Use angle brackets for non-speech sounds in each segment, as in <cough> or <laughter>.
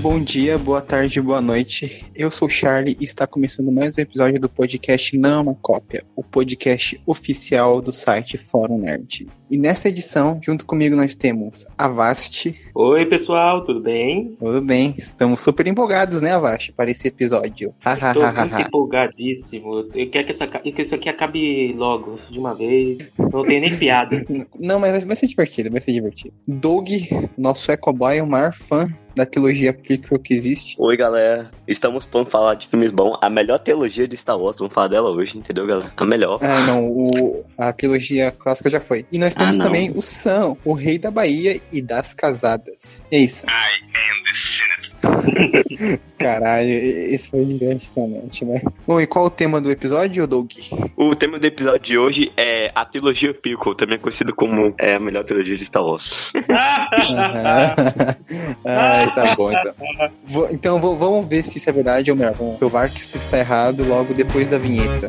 Bom dia, boa tarde, boa noite. Eu sou o Charlie e está começando mais um episódio do podcast Não é uma Cópia, o podcast oficial do site Fórum Nerd. E nessa edição, junto comigo, nós temos Avast. Oi, pessoal, tudo bem? Tudo bem, estamos super empolgados, né, Avast, para esse episódio. Estou muito empolgadíssimo. Eu quero que, essa, que isso aqui acabe logo, de uma vez. Não tem nem piadas. <laughs> Não, mas vai ser divertido, vai ser divertido. Doug, nosso ecoboy, o maior fã da trilogia prequel que existe. Oi, galera. Estamos para falar de filmes bons. A melhor trilogia de Star Wars. Vamos falar dela hoje, entendeu, galera? A melhor. Ah, não. O, a trilogia clássica já foi. E nós temos ah, também o Sam, o rei da Bahia e das casadas. É isso. I am the. <laughs> Caralho, esse foi gigante realmente, né? Bom, e qual o tema do episódio, Doug? O tema do episódio de hoje é a trilogia Pickle, também conhecido como é, a melhor trilogia de Star Wars. <laughs> Ai, tá bom, então. Vou, então vamos ver se isso é verdade ou melhor. Vamos provar que isso está errado logo depois da vinheta.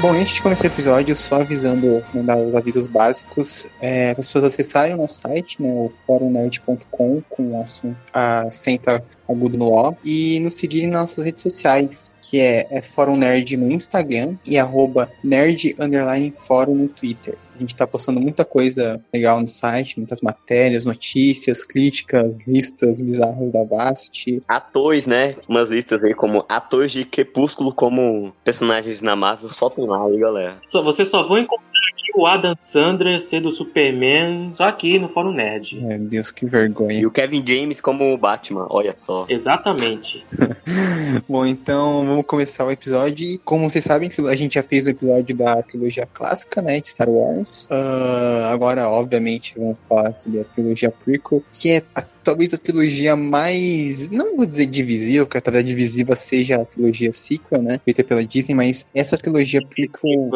Bom, antes de começar o episódio, só avisando, mandar os avisos básicos, é, para as pessoas acessarem o nosso site, né, o forumnerd.com, com o assunto a senta agudo no O, e nos seguirem nas nossas redes sociais, que é, é Fórum Nerd no Instagram e arroba nerd underline fórum no Twitter. A gente está postando muita coisa legal no site, muitas matérias, notícias, críticas, listas bizarras da Vast. Atores, né? Umas listas aí como atores de Crepúsculo como personagens na Marvel, só tem lá aí, galera. Só, você só vão encontrar o Adam Sandler ser do Superman só aqui no Fórum Nerd. Meu Deus, que vergonha. E o Kevin James como o Batman, olha só. Exatamente. <laughs> Bom, então vamos começar o episódio. E como vocês sabem, a gente já fez o episódio da trilogia clássica, né, de Star Wars. Uh, agora, obviamente, vamos falar sobre a trilogia prequel, que é a talvez a trilogia mais, não vou dizer divisível, porque talvez a divisiva seja a trilogia sequel, né, feita pela Disney, mas essa trilogia prequel...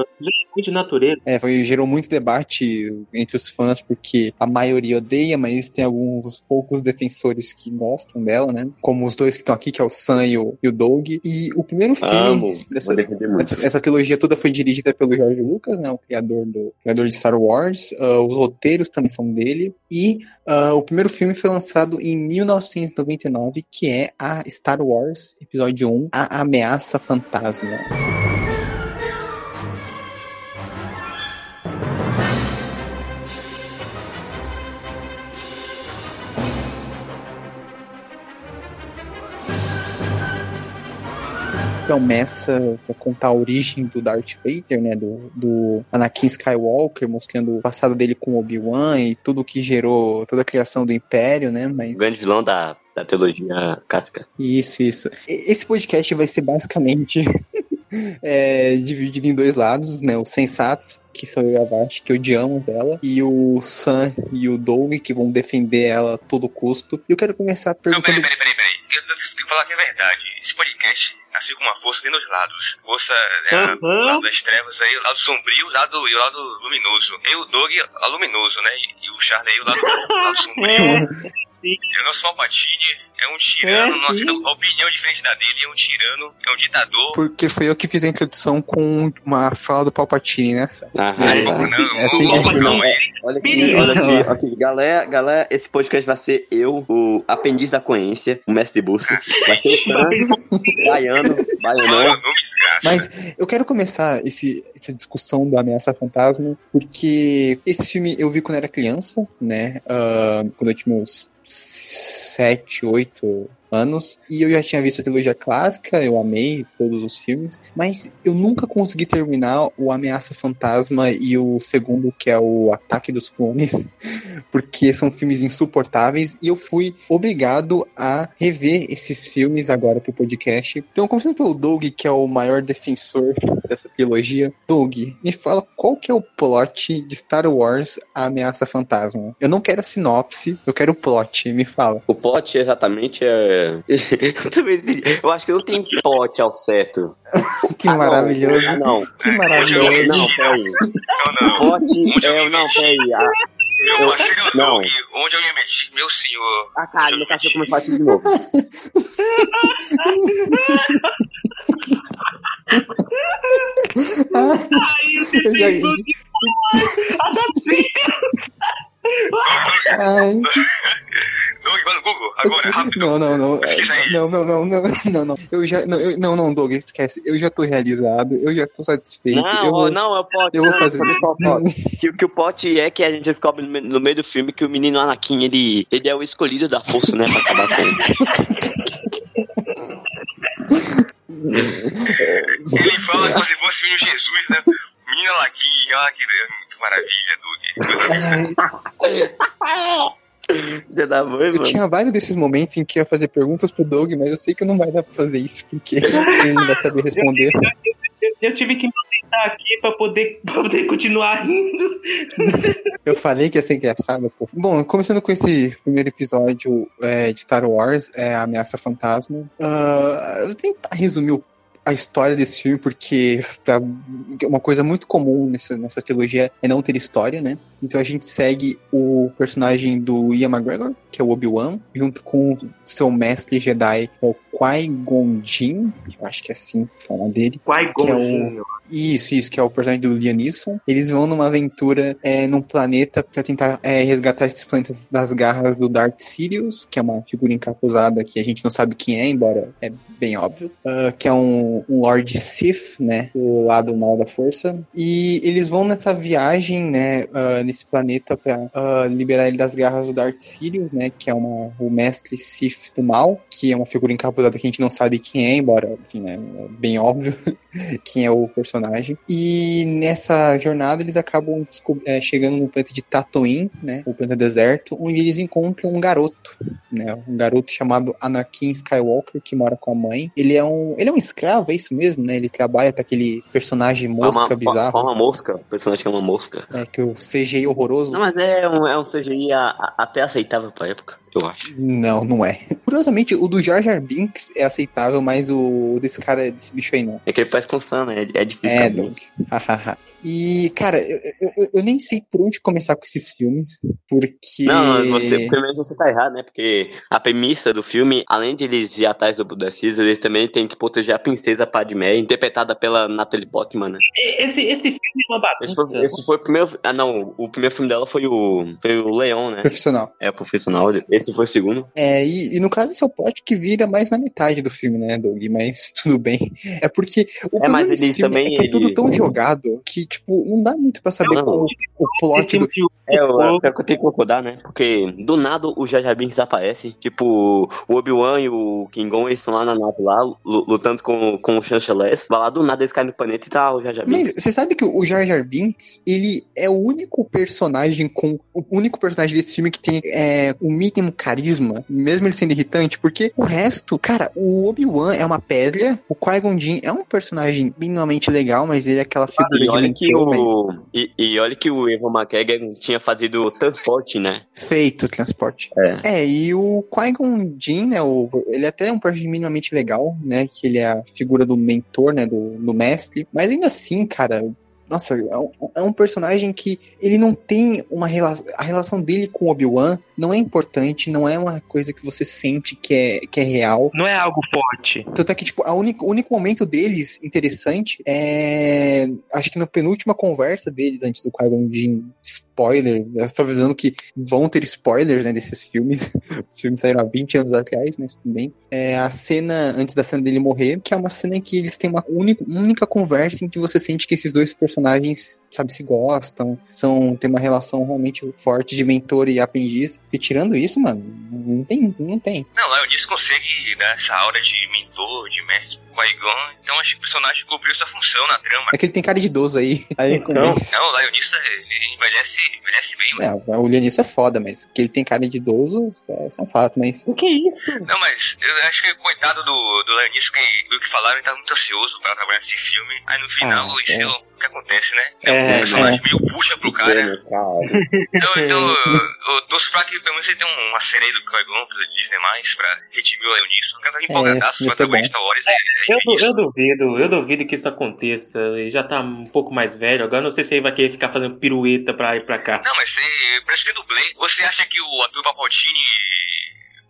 Muito de natureza. É, foi, gerou muito debate entre os fãs, porque a maioria odeia, mas tem alguns poucos defensores que gostam dela, né, como os dois que estão aqui, que é o Sam e o, e o Doug. E o primeiro filme Amo. dessa, essa, essa, trilogia toda foi dirigida pelo George Lucas, né, o criador, do, criador de Star Wars. Uh, os roteiros também são dele. E uh, o primeiro filme foi lançado lançado em 1999, que é a Star Wars Episódio 1, A Ameaça Fantasma. Promessa para contar a origem do Darth Vader, né, do, do Anakin Skywalker, mostrando o passado dele com Obi-Wan e tudo que gerou toda a criação do Império, né, mas... O grande vilão da, da teologia clássica. Isso, isso. Esse podcast vai ser basicamente <laughs> é, dividido em dois lados, né? Os sensatos, que são eu e a Vasti, que odiamos ela, e o Sam e o Doug, que vão defender ela a todo custo. E eu quero começar perguntando... Não, peraí, peraí, peraí. Eu tenho que falar que é verdade. Esse podcast assim como a força tem dois lados. Força é uhum. o lado das trevas aí, o lado sombrio lado, e o lado luminoso. Eu, o Doug, a luminoso, né? E, e o Charlie aí, o lado, o lado <laughs> sombrio. Eu não sou Alpatine, é um tirano, é, não aceita opinião diferente da dele, é um tirano, é um ditador. Porque foi eu que fiz a introdução com uma fala do Palpatine nessa. Ah, é, não, não, é, assim, não, não, é. Olha aqui, olha aqui, aqui, galera, galera, esse podcast vai ser eu, o aprendiz da coência, o mestre de Bursa, vai ser o Sam, <laughs> baiano, baianão. Mas eu quero começar esse, essa discussão da ameaça fantasma, porque esse filme eu vi quando era criança, né, uh, quando eu tinha meus sete, oito anos. E eu já tinha visto a trilogia clássica, eu amei todos os filmes, mas eu nunca consegui terminar o Ameaça Fantasma e o segundo, que é o Ataque dos Clones, <laughs> porque são filmes insuportáveis e eu fui obrigado a rever esses filmes agora pro podcast. Então, começando pelo Doug, que é o maior defensor dessa trilogia. Doug, me fala qual que é o plot de Star Wars A Ameaça Fantasma. Eu não quero a sinopse, eu quero o plot, me fala. O plot exatamente é <laughs> eu acho que não tem pote ao certo. <laughs> que ah, maravilhoso. Não, não. Que maravilhoso. Não, peraí. Não, não. Pote é. Não, peraí. Meu parceiro não. Doug, onde eu ia meter? Meu senhor. Ah, cara, meu cachorro começou a de novo. <laughs> Ai, eu pensou de Ai. Doug, vai no Google, agora, rápido. Não, não, não. Aí. Não, não, não, não, não, não. Eu já, não, eu, não, não, Doug, esquece. Eu já tô realizado, eu já tô satisfeito. Não, eu vou, não, é o pote. eu vou não, fazer- é o pote? que, que o pote é que a gente descobre no meio do filme que o menino Anakin, ele, ele é o escolhido da força, né, pra acabar com ele. <laughs> Ele fala como se fosse o menino Jesus, né? Menina Laquinha, ah, que, que maravilha, Doug. <laughs> Filha da mãe, Eu mano. tinha vários desses momentos em que eu ia fazer perguntas pro Doug, mas eu sei que não vai dar pra fazer isso, porque <laughs> ele não vai saber responder. Eu, tive que me ausentar aqui pra poder, <laughs> pra poder continuar rindo. Eu falei que ia ser engraçado, pô. Bom, começando com esse primeiro episódio é, de Star Wars, é Ameaça Fantasma. Ah, eu vou tentar resumir o- a história desse filme, porque pra- uma coisa muito comum nessa, nessa trilogia é não ter história, né? Então a gente segue o personagem do Ian McGregor, que é o Obi-Wan, junto com seu mestre Jedi, é o Qui-Gon Jinn, eu acho que é assim que fala dele. Qui-Gonzinho. Isso, isso, que é o personagem do Liam Neeson. Eles vão numa aventura é, num planeta pra tentar é, resgatar esses planetas das garras do Darth Sirius, que é uma figura encapuzada que a gente não sabe quem é, embora é bem óbvio. ah, que é um, um Lord Sith, né? Do lado mal da força. E eles vão nessa viagem, né? ah, nesse planeta pra ah, liberar ele das garras do Darth Sirius, né? Que é uma, o mestre Sith do mal, que é uma figura encapuzada que a gente não sabe quem é, embora, enfim, né? É bem óbvio <laughs> quem é o personagem. E nessa jornada eles acabam é, chegando no planeta de Tatooine, né? O planeta deserto, onde eles encontram um garoto, né? Um garoto chamado Anakin Skywalker que mora com a mãe. Ele é um, ele é um escravo, é isso mesmo, né? Ele trabalha para aquele personagem mosca uma, bizarro, Uma mosca, o personagem que é uma mosca. né? Que o CGI horroroso. Não, mas é um, é um CGI a- a- até aceitável pra época, eu acho. Não, não é. <laughs> Curiosamente, o do Jar Jar Binks é aceitável, mas o desse cara, desse bicho aí não. É que ele faz com Sam, né? É, é difícil. É. Doug. <laughs> E, cara, eu, eu, eu nem sei por onde começar com esses filmes, porque. Não, você, primeiro você tá errado, né? Porque a premissa do filme, além de eles ir atrás do Buda Caesar, eles também têm que proteger a princesa Padmé, interpretada pela Natalie Portman, né? Esse, esse filme é uma Esse bagunça. foi, esse foi o primeiro. Ah, não. O primeiro filme dela foi o. Foi o Leão, né? Profissional. É o profissional. Esse foi o segundo. É, e, e no caso esse é o plot que vira mais na metade do filme, né, Doug? Mas <laughs> tudo bem. É porque o É, mas filme também, é que é tudo ele- tão jogado que, tipo, não dá muito pra saber Não, qual o, o plot do Esse filme É, eu, eu, eu tenho que concordar, né? Porque do nada o Jar Jar Binks aparece. Tipo, o Obi-Wan e o Kingon, eles estão lá na nave lá, lu- lutando com, com o Chancellor. Vai lá, do nada eles caem no planeta e tá o Jar Jar Binks. Mas você sabe que o Jar Jar Binks, ele é o único personagem com. O único personagem desse filme que tem é, o mínimo carisma, mesmo ele sendo irritante, porque o resto, cara, o Obi-Wan é uma pedra, o Qui-Gon Jinn é um personagem minimamente legal, mas ele é aquela figura E de olha, que mentor, velho. o, e, e olha que o Evan McGregor tinha fazido transporte, né? feito transporte. É. É, e o Qui-Gon Jinn, né, o, ele até é um personagem minimamente legal, né, que ele é a figura do mentor, né, do, do mestre, mas ainda assim, cara, nossa, é um, é um personagem que ele não tem uma relação, a relação dele com o Obi-Wan não é importante, não é uma coisa que você sente que é, que é real, Não é algo forte. tanto é que, tipo, o único momento deles interessante é. Acho que na penúltima conversa deles, antes do Qui-Gon spoiler, eu estou avisando que vão ter spoilers, né, desses filmes. <laughs> Os filmes saíram há 20 anos atrás, mas tudo bem. É a cena, antes da cena dele morrer, que é uma cena em que eles têm uma única, única conversa em que você sente que esses dois personagens, sabe, se gostam, são, tem uma relação realmente forte de mentor e aprendiz. E tirando isso, mano, não tem, não tem. Não, o Leonis consegue dar essa aura de mentor, de mestre Qui-Gon, então acho que o personagem cumpriu sua função na trama. É que ele tem cara de idoso aí. <laughs> Aí Então, começa. Não, o Leonista ele envelhece, envelhece bem, mano. É, o Lianisso é foda, mas que ele tem cara de idoso, é, é um fato, mas. O que é isso? Não, mas eu acho que coitado do, do Leonis, que, que falaram, ele tava muito ansioso pra trabalhar nesse filme. Aí no final, Ah, é. é. Que acontece, né? É, um personagem é. meio puxa pro cara. Então, então eu, eu torço pra que pelo menos ele tenha uma série aí do Qui-Gon pra Disney mais, pra redimir o Leonisson. Eu tava empolgadaço. É, Eu, é isso. eu duvido, eu duvido que isso aconteça. Ele já tá um pouco mais velho. Agora não sei se ele vai querer ficar fazendo pirueta pra ir pra cá. Não, mas você, parece ter dublê. Você acha que o ator Papaltini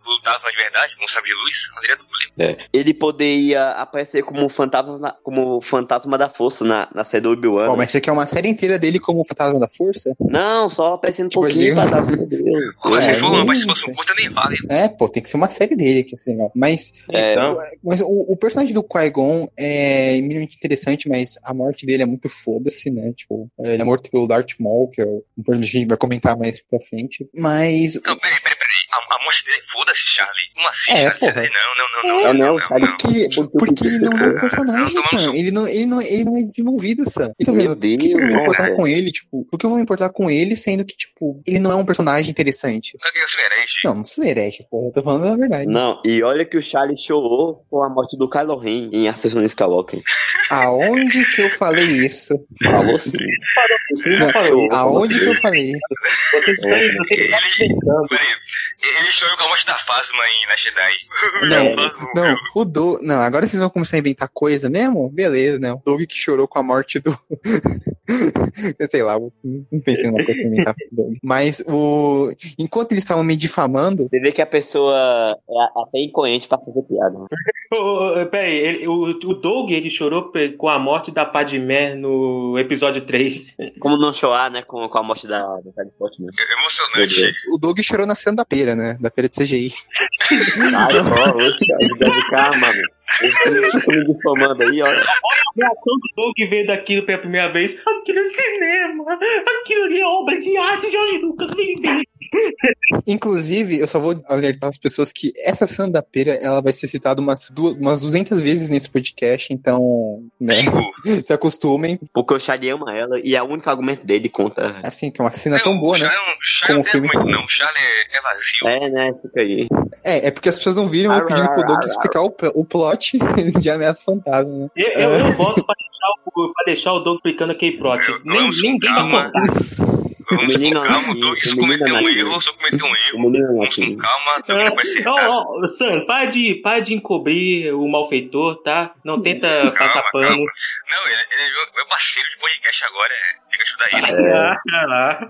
lutava de verdade com o sabre de luz? André dublê. Ele poderia aparecer como fantasma, como fantasma da força na, na série do Obi-Wan. Ó, mas você quer uma série inteira dele como Fantasma da Força? Não, só aparecendo um Tipo, pouquinho ele- pra dar vida dele. Pô, mas É, se participação sei. curta, nem vale. É, pô, tem que ser uma série dele, que ser legal. Mas, É, Então, mas o, o personagem do Qui-Gon é minimamente interessante, mas a morte dele é muito foda-se, né? Tipo, ele é morto pelo Darth Maul, que é um personagem que a gente vai comentar mais pra frente. Mas Não, peraí, peraí, peraí. A, a morte dele, foda-se, Charlie. Como assim, É, Charlie? porra. Não, não, não, É, não. não, não, sabe não. Porque, porque ele não é um <laughs> personagem, Não, Sam. Ele não, ele, não, ele não é desenvolvido, Sam. Então, Meu por que que eu vou me Deus, importar com ele? Tipo, por que eu vou me importar com ele, sendo que, tipo, ele não é um personagem interessante? Não. Não, não sou herege, porra. Eu tô falando a verdade. Não, e olha que o Charlie chorou com a morte do Kylo Ren em Ascensão Skywalker. Aonde que eu falei isso? Falou sim. Não, Chorou com a Aonde que eu falei? vocês Ele, chorou com a morte da Phasma em Last Jedi. Não, <laughs> não, o Doug. Não, agora vocês vão começar a inventar coisa mesmo? Beleza, né? O Doug que chorou com a morte do. Eu <laughs> Sei lá, não pensei numa coisa pra inventar pro Doug. Mas o. Enquanto eles estavam me difamando, Você vê que a pessoa é até incoerente pra fazer piada. né? Peraí, ele- o, o Doug ele chorou com a morte da Padmé no episódio 3. Como não chorar, né, com, com a morte da, da né? Emocionante. o Doug chorou na cena da pera, né? Da pera de CGI. Ai, ó, oxe, aí deve ficar, mano. Eles me difamando aí, olha. A reação do Doug ver daquilo pela primeira vez. Aquilo é cinema. Aquilo ali é obra de arte, Jorge Lucas. Vem ver. Inclusive, eu só vou alertar as pessoas que essa cena da pera, ela vai ser citada umas, duas, umas 200 vezes nesse podcast, então, né, Bingo. <laughs> se acostumem. Porque o Charlie ama ela e é o único argumento dele contra. Assim, que é uma cena tão boa, o né? É um- o não tem filme. argumento, não. O Charlie é, é vazio. É, né? Fica aí. É, é porque as pessoas não viram eu pedindo pro Doug explicar o, o plot <laughs> de Ameaça Fantasma, né? Eu, eu, eu voto pra deixar, o, pra deixar o Doug explicando aquele plot. Eu- Nem, ninguém vai contar. Vamos menino com calma, Doug. Se eu cometer menino um erro, se eu cometer um O erro, menino vamos com calma. Doug não vai ser. Ó, ó, Sam, para de, para de encobrir o malfeitor, tá? Não tenta passar Calma, pano. calma. Não, ele, ele é meu- meu parceiro de podcast agora. É, ele. É,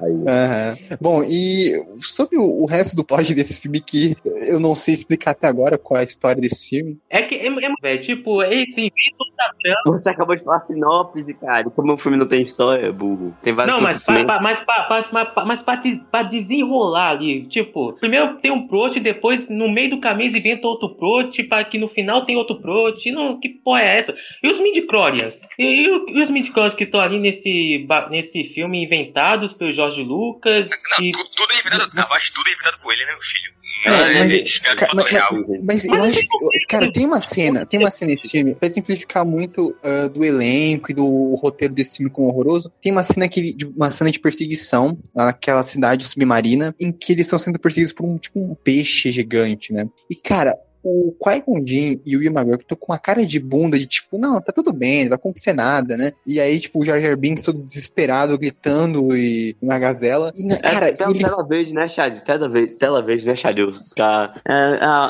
aí. Aham. Bom, e sobre o, o resto do plot desse filme que eu não sei explicar até agora qual é a história desse filme. É que, é, é, velho, tipo, esse invento da trama. Você acabou de falar sinopse, cara. Como o filme não tem história, burro. Tem vários Não, mas, pra, pra, mas, pra, mas, pra, pra desenrolar ali, tipo, primeiro tem um prot, depois no meio do caminho eles inventam outro prot, para que no final tem outro prot. Não, que porra é essa? E os midichlorians? E, e, e os midichlorians que estão ali nesse, nesse filme inventados pelo Jorge Lucas? Não, e- tudo, tudo é inventado. Na base, tudo é inventado com ele, né, meu filho? É, mas- ele espera ca- que mas- tudo real. Mas eu acho que. Cara, tem uma cena, tem uma cena nesse filme, pra simplificar muito ah, do elenco e do roteiro desse filme como horroroso. Tem uma cena, que, de- uma cena de perseguição naquela cidade submarina, em que eles estão sendo perseguidos por um tipo um peixe gigante, né? E, cara. O Qui-Gon Jinn e o Ian McGregor estão com uma cara de bunda de tipo, não, tá tudo bem, não vai acontecer nada, né? E aí, tipo, o Jar Jar Binks todo desesperado, gritando e uma gazela. E, na- cara, é, tela, eles... tela verde, né, Chad? Tela verde, tela verde, né, Chad? Os caras- É,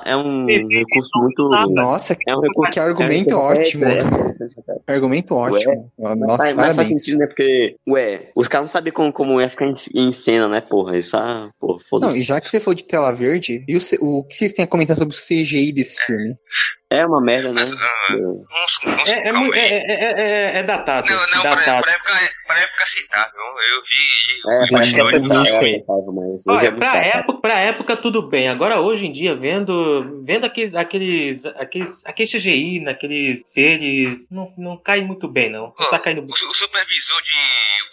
é, é um recurso muito. Nossa, É um recurso. que argumento é, ótimo. É, é, Argumento ótimo. Nossa, mas, faz- mas faz sentido, né? Porque, ué, os caras não sabem como, como ia ficar em, em cena, né, porra? Isso, ah, porra, Não, foda-se. e já que você falou de tela verde, e o, o que vocês têm a comentar sobre o CGI desse filme? É uma merda, né? Ah, Vamos, vamos É, é, com calma mu- aí. é, é, é, é datado. Não, não, pra, datado. pra, época, pra época aceitável. Eu vi. É, eu pra vi época não é sei. Olha, é muito pra época, pra época tudo bem. Agora, hoje em dia, vendo, vendo aqueles, aqueles, aqueles, aqueles CGI, naqueles seres, não, não cai muito bem, não. Não tá caindo O, o supervisor de.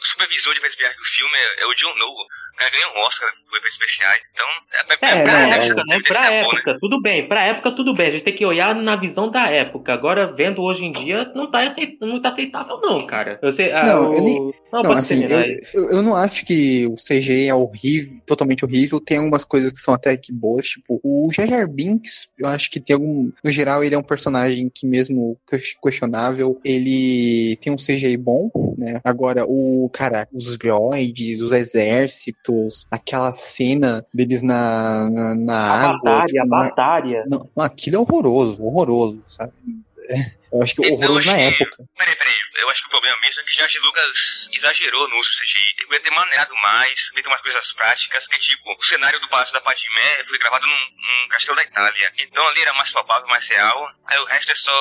O supervisor de viagem do filme é, é o John Novo. O cara ganhou um Oscar por efeitos especiais. Então, é, pra, É, pra não, época, né? deve Pra ser bom, né? época, tudo bem. Pra época, tudo bem. A gente tem que olhar na visão da época. Agora, vendo hoje em dia, não tá, aceit- não tá aceitável, não, cara. Eu sei, ah, Não, o- eu nem- Não, Não, assim, eu, eu, não acho que o CGI é horrível, totalmente horrível. Tem algumas coisas que são até que boas, tipo, o Jar Binks, eu acho que tem algum... No geral, ele é um personagem que mesmo ques- questionável, ele tem um CGI bom, né? Agora, o, cara, os droids, os exércitos, aquela cena deles na, na, na A água. batalha, tipo, a na- batalha. não, aquilo é horroroso, horroroso, sabe? É, Eu acho que Então, horroroso na achei- época. Peraí, peraí. Eu acho que o problema mesmo é que Jorge Lucas exagerou no uso do CGI. Ele podia ter maneirado mais, feito umas coisas práticas, que tipo, o cenário do Palácio da Padmé foi gravado num, num castelo da Itália. Então ali era mais palpável, mais real. Aí o resto é só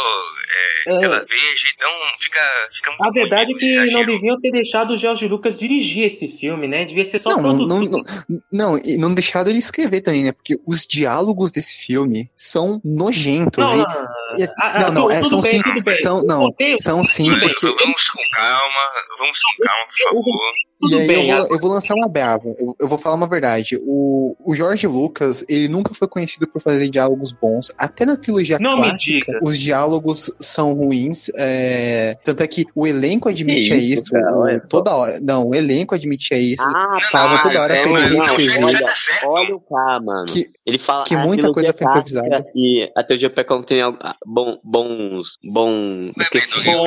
é, É. tela verde, então fica, fica muito A verdade é que esse não exagero. deviam ter deixado o George Lucas dirigir esse filme, né? Devia ser só Não, não, não, produtor. não, não, e não deixaram ele escrever também, né? Porque os diálogos desse filme são nojentos. Não, e- não, e- não, não, tudo é, são bem, sim, tudo bem. são, O não, são sim, Vamos porque vamos com calma, vamos com calma, por favor. Tudo e aí bem, eu, vou, eu vou lançar uma brava. Eu, eu vou falar uma verdade. O, o George Lucas, ele nunca foi conhecido por fazer diálogos bons. Até na trilogia Não clássica, os diálogos são ruins. é, Tanto é que o elenco admite Que a isso, isso. cara, o- toda hora. Não, o elenco admite a isso. Ah, Fala toda hora é, pra ele olha, Tá olha o K, mano. Que, Ele fala que muita coisa trilogia foi improvisada. E a teologia Pecão tem algo- ah, bom, bons. Bom. Esqueci. Bom,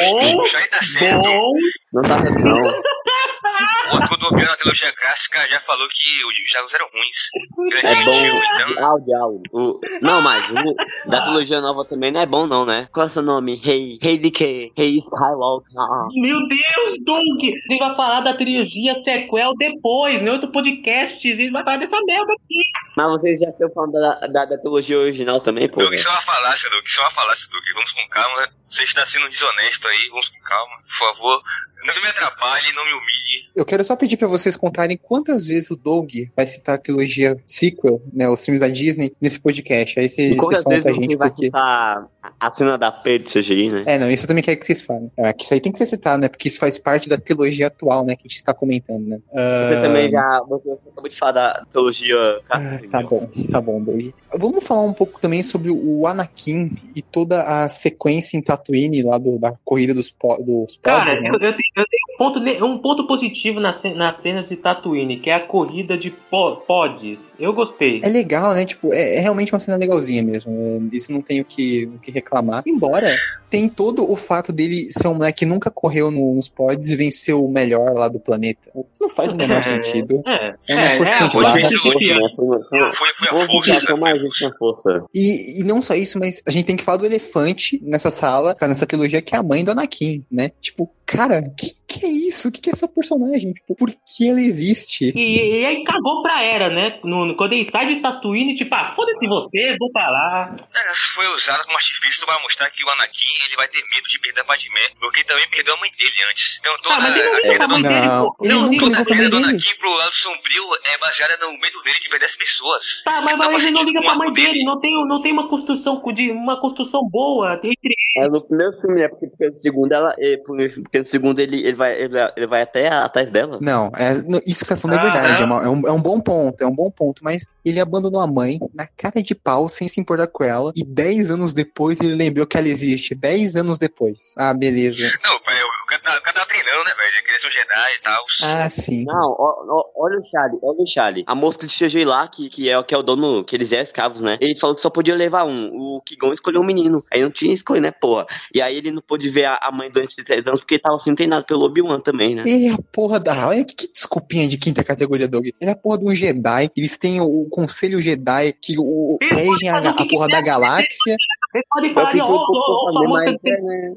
bom. Não tá certo, não. O Rodoviário na trilogia clássica já falou que os jogos eram ruins. É bom. Então, Ah, o diálogo. O- Não, mas o da trilogia nova também não é bom, não, né? Qual é o seu nome? Rei. Rei de quê? Rei Skywalker. Meu Deus, Doug! Ele vai falar da trilogia sequel depois, em outro podcast. Ele vai falar dessa merda aqui. Mas vocês já estão falando da, da, da trilogia original também, pô? Doug, isso é uma falácia, Doug. Isso é uma falácia, Doug. Vamos com calma. Você está sendo desonesto aí. Vamos com calma, por favor. Não me atrapalhe, não me humilhe. Eu quero só pedir pra vocês contarem quantas vezes o Doug vai citar a trilogia sequel, né, os filmes da Disney, nesse podcast. Aí E quantas vezes pra você gente vai porque... citar a cena da P de CGI, né? É, não, isso eu também quero que vocês falem. É, que isso aí tem que ser citado, né? Porque isso faz parte da trilogia atual, né? Que a gente está comentando, né? Você Ah, também já. Você, acabou de falar da trilogia ah, tá bom, tá bom, Doug. Vamos falar um pouco também sobre o Anakin e toda a sequência em Tatooine lá do, da corrida dos, po dos Cara, pods, né? eu, eu tenho, eu tenho um, ponto, um ponto positivo nas, nas cenas de Tatooine, que é a corrida de po- pods. Eu gostei. É legal, né? Tipo, é, é realmente uma cena legalzinha mesmo. É, isso não tenho o que, o que reclamar. Embora tem todo o fato dele ser um moleque que nunca correu no- nos pods e venceu o melhor lá do planeta. Isso não faz o menor É, sentido. É, É uma força de barra. Foi, barra. foi, foi, foi, foi, Foi, foi a foi força. uma mais gente na força. E, e não só isso, mas a gente tem que falar do elefante nessa sala, nessa trilogia, que é a mãe do Anakin, né? Tipo, cara, que que é isso? O que, que é essa personagem? Tipo, por que ela existe? E, e aí cagou pra era, né? No, no- quando ele sai de Tatooine, tipo, ah, foda-se você, vou pra lá. Ela foi usada como artifício para mostrar que o Anakin ele vai ter medo de perder a Padmé, porque ele também perdeu a mãe dele antes. Então toda Ah, mas ele não a pra do Não, Não, ligou Toda a pra do. Anakin pro lado sombrio é baseada no medo dele de perder as pessoas. Tá, mas, mas ele não liga pra mãe dele- dele, não tem, não tem uma construção de uma construção boa entre É no primeiro filme, né? Porque, porque no segundo ela. eh, Porque no segundo ele, ele, vai, ele, vai- ele vai até atrás dela. Não, é, isso que você tá falando é Ah, verdade. é? É, uma- é um, é um bom ponto, é um bom ponto. Mas ele abandonou a mãe na cara de pau, sem se importar com ela. E 10 anos depois ele lembrou que ela existe. 10 anos depois. Ah, beleza. Não, pai, o cara tá- treinando, né, velho? Ele queria ser um Jedi e tal. Ah, sim. Não, ó, ó, olha o Charlie, olha o Charlie. A moça de CGI lá, que, que, é, que é o dono, que eles é escravos, né? Ele falou que só podia levar um. O Kigon escolheu um menino. Aí não tinha escolha, né, porra? E aí ele não pôde ver a, a mãe durante esses 10 anos porque ele tava sendo treinado pelo Obi-Wan também, né? Ele é a porra da. Olha que, que desculpinha de quinta categoria, Doug. Ele é a porra de um Jedi. Eles têm o, o Conselho Jedi que o, Ele pode regem a, a porra da galáxia. Vocês podem Eu falar preciso ó, ó,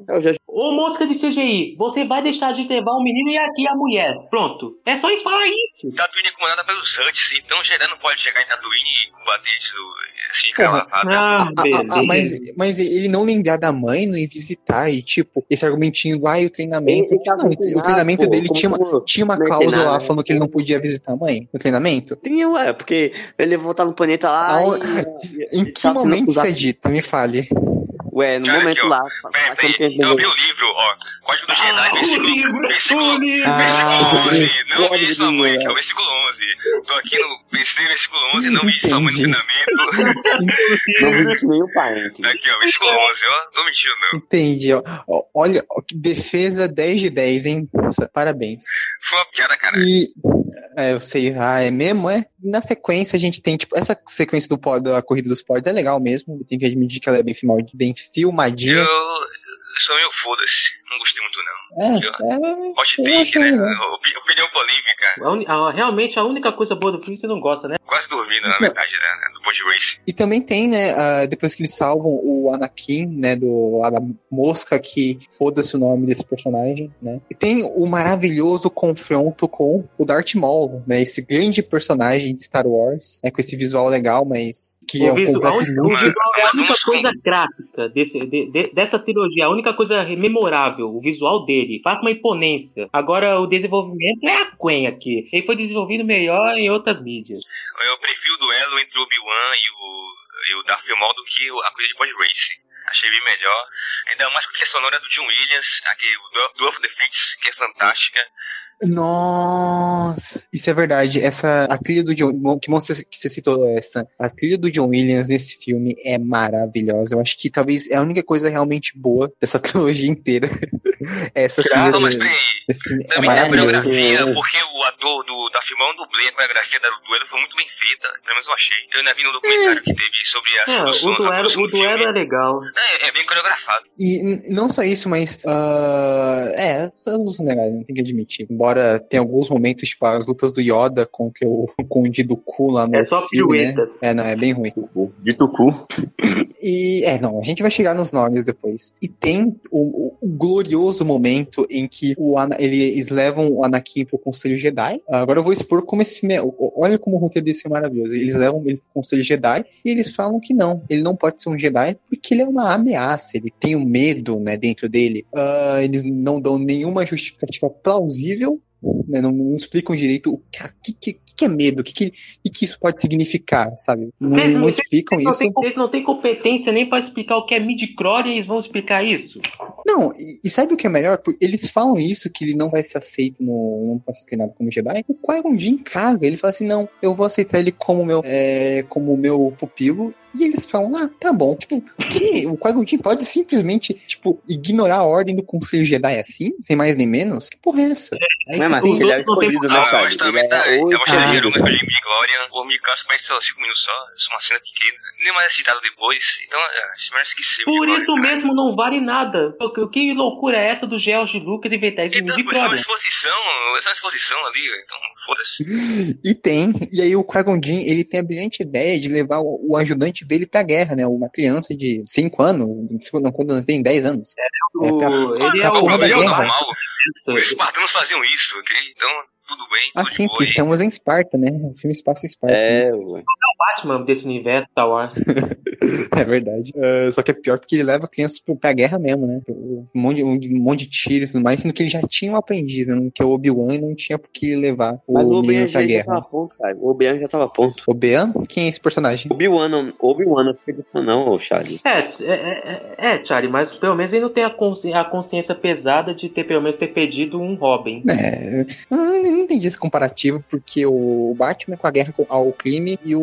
ó, de já Ô, mosca de CGI, você vai deixar de levar o menino e aqui a mulher. Pronto. É só isso falar isso. Tatooine é comandada pelos Huts, então o Jedi não pode chegar em Tatooine e combater isso assim, Porra. Ah, Ah, ah, ah, mas, mas ele não lembrar da mãe, não ir visitar, e tipo, esse argumentinho do, ah, e o treinamento. Ele tá não, o treinamento pô, dele tinha uma, tinha uma cláusula lá treinado, falando que ele não podia visitar a mãe no treinamento. Tinha, ué, porque ele ia voltar no planeta lá Aon- e, Em e que sendo momento isso é dito? Me fale. Ué, no Cara, momento aqui, lá. Que peraí, ele eu vi o livro, ó. Código do Jedi, Ah, o versículo, livro, versículo, o livro. Ah, versículo 11. Não Código vi sua mãe, Jedi. aqui, ó, versículo 11. Tô aqui no PC, versículo 11, não vi sua mãe no Entendi. treinamento. <laughs> Não vi isso nenhum parente. Aqui, ó, versículo 11, ó. Tô mentindo, não. Entendi. Ó. Ó, Olha, ó, que defesa 10 de 10, hein? Parabéns. Foi uma piada, cara. E. É, eu sei, ah, é mesmo? É. Na sequência, a gente tem, tipo, essa sequência do pod, da corrida dos pods é legal mesmo. Tem que admitir que ela é bem, bem filmadinha. Eu, sou meio foda-se. Não gostei muito, não. É, é. Hot take, né? Opinião polêmica. A, a, realmente a única coisa boa do filme você não gosta, né? Quase dormindo, na verdade, né? Do Pod Race. E também tem, né? Uh, depois que eles salvam o Anakin, né? Do, lá da mosca que foda-se o nome desse personagem, né? E tem o maravilhoso confronto com o Darth Maul, né? Esse grande personagem de Star Wars, né? Com esse visual legal, mas que o é um visual, completo o visual é a única coisa gráfica desse, de, de, dessa trilogia, a única coisa memorável, o visual dele. Faz uma imponência. Agora, o desenvolvimento é a Quen aqui. Ele foi desenvolvido melhor em outras mídias. Eu prefiro o duelo entre o Obi-Wan e o, e o Darth Maul do que a coisa de Race. Achei bem melhor. Ainda mais porque a sonora é do John Williams, aqui, o Duel of the Fates, que é fantástica. Nossa, isso é verdade. Essa a trilha do John, que bom que você citou essa. A trilha do John Williams nesse filme é maravilhosa. Eu acho que talvez é a única coisa realmente boa dessa <laughs> trilogia inteira. <laughs> essa trilha. Mas peraí. Esse é maravilhoso. coreografia, porque o ator do, da filmão dublê, a coreografia do duelo foi muito bem feita. Pelo menos eu achei. Eu ainda vi no documentário que teve sobre a é, o duelo, o duelo é legal. É, é bem coreografado. E não só isso, mas. Uh, é, os legais, não tem que admitir. Embora tenha alguns momentos, tipo, as lutas do Yoda contra <laughs> o, com o Diduku lá no. É só filme, né? É, não, é bem ruim. Diduku. E, é, não, a gente vai chegar nos nomes depois. E tem o, o glorioso momento em que o Ana, eles levam o Anakin pro Conselho Jedi. Agora eu vou expor como esse Olha como o roteiro desse é maravilhoso. Eles levam ele pro Conselho Jedi e eles falam que não, ele não pode ser um Jedi porque ele é uma ameaça, ele tem um medo, né, dentro dele. Uh, eles não dão nenhuma justificativa plausível né, não, não, explicam direito o que, que, que é medo, o que, que, que, isso pode significar, sabe? Não, eles, não explicam eles isso. Não tem, eles não têm competência nem para explicar o que é midi-chlorian e eles vão explicar isso. Não, e, e, sabe o que é melhor? Eles falam isso, que ele não vai ser aceito, no, não pode ser treinado como Jedi. O Qui-Gon Jinn caga, ele fala assim, não, eu vou aceitar ele como meu, é, como meu pupilo e eles falam, ah, tá bom. Tipo, que o Qui-Gon pode simplesmente, tipo, ignorar a ordem do Conselho Jedi assim, sem mais nem menos? Que porra é essa? Aí não, mas tem... ele é escolhido, né, cara? Eu também tá. Eu vou chegar no de Glória, o Mikaço parece só 5 minutos só, é uma cena pequena. Nem mais é citado depois, então, é, merece esquecer. Por isso mesmo não vale nada. O que loucura é essa do George Lucas inventar esse então, de Glória? É uma exposição, é uma exposição ali, então, foda-se. e tem, e aí o Qui-Gon ele tem a brilhante ideia de levar o, o ajudante dele pra guerra, né? Uma criança de 5 anos, não, quando tem 10 anos. É, o... é pra, ele é, é o normal. Os espartanos faziam isso, ok? Então, tudo bem. Ah, sim, porque estamos em Esparta, né? O filme Espaço Esparta. É, ué o Batman desse universo Star Wars. <laughs> é verdade. Uh, só que é pior porque ele leva crianças pra guerra mesmo, né? Um monte, um, um monte de tiro e tudo mais, sendo que ele já tinha um aprendiz, né? Que é o Obi-Wan e não tinha por que levar o Mas o Obi-Wan já, já tava ponto, cara. O Obi-Wan já tava ponto. Obi-Wan? Quem é esse personagem? Obi-Wan não, Obi-Wan não não, Charlie. É, é, é, é, Charlie, mas pelo menos ele não tem a, consci a consciência pesada de ter, pelo menos, ter pedido um Robin. É, eu não entendi esse comparativo, porque o Batman com a guerra ao crime e o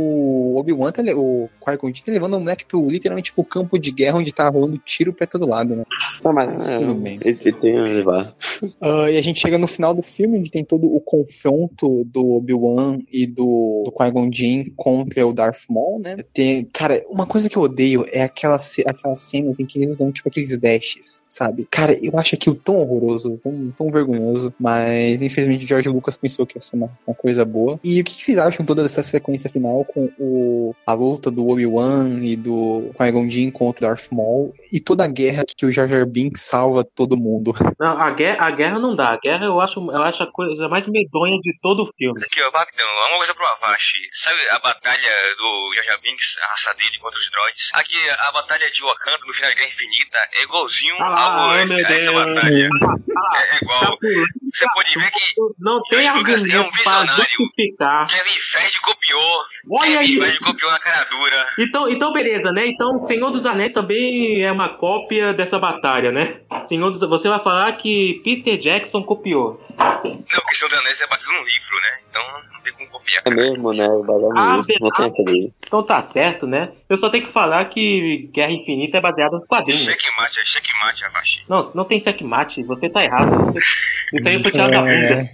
Obi-Wan tá, o Qui-Gon tá levando o moleque pro literalmente pro campo de guerra onde tá rolando tiro pra todo lado, né? Não, mas é, tudo bem. Ele, tem a levar. Uh, e a gente chega no final do filme, onde tem todo o confronto do Obi-Wan e do, do Qui-Gon Jinn contra o Darth Maul, né? Tem, cara, uma coisa que eu odeio é aquela, aquelas cenas em que eles dão, tipo, aqueles dashes, sabe? Cara, eu acho aquilo tão horroroso, tão, tão vergonhoso, mas infelizmente George Lucas pensou que ia ser uma, uma coisa boa. E o que, que vocês acham toda dessa sequência final com o, a luta do Obi-Wan e do Qui-Gon Jinn contra o Darth Maul e toda a guerra que o Jar Jar Binks salva todo mundo. <laughs> Não, a guerra, a guerra não dá. A guerra eu acho, eu acho a coisa mais medonha de todo o filme. Aqui, ó, Bagdão, uma coisa pro Avashi. Sabe a batalha do Jar Jar Binks, a raça dele contra os droids? Aqui, a batalha de Wakanda no final da Guerra Infinita é igualzinho ah, ao, esse, a essa batalha. Ah, <laughs> é, é, igual. Tá Você pode ver que não tem argumento é um para justificar. Kevin Feige copiou. Olha Copiou na cara dura. Então, então, beleza, né? Então, Senhor dos Anéis também é uma cópia dessa batalha, né? Senhor dos... Você vai falar que Peter Jackson copiou. Não, porque Senhor dos Anéis é baseado num livro, né? Então não tem como copiar. É mesmo, né? Baseado ah, livro. Não tem essa Então tá certo, né? Eu só tenho que falar que Guerra Infinita é baseada no quadrinho. Checkmate, é checkmate, Abaixi. Não, não tem checkmate. Você tá errado. Você... Isso aí foi tirado da bunda.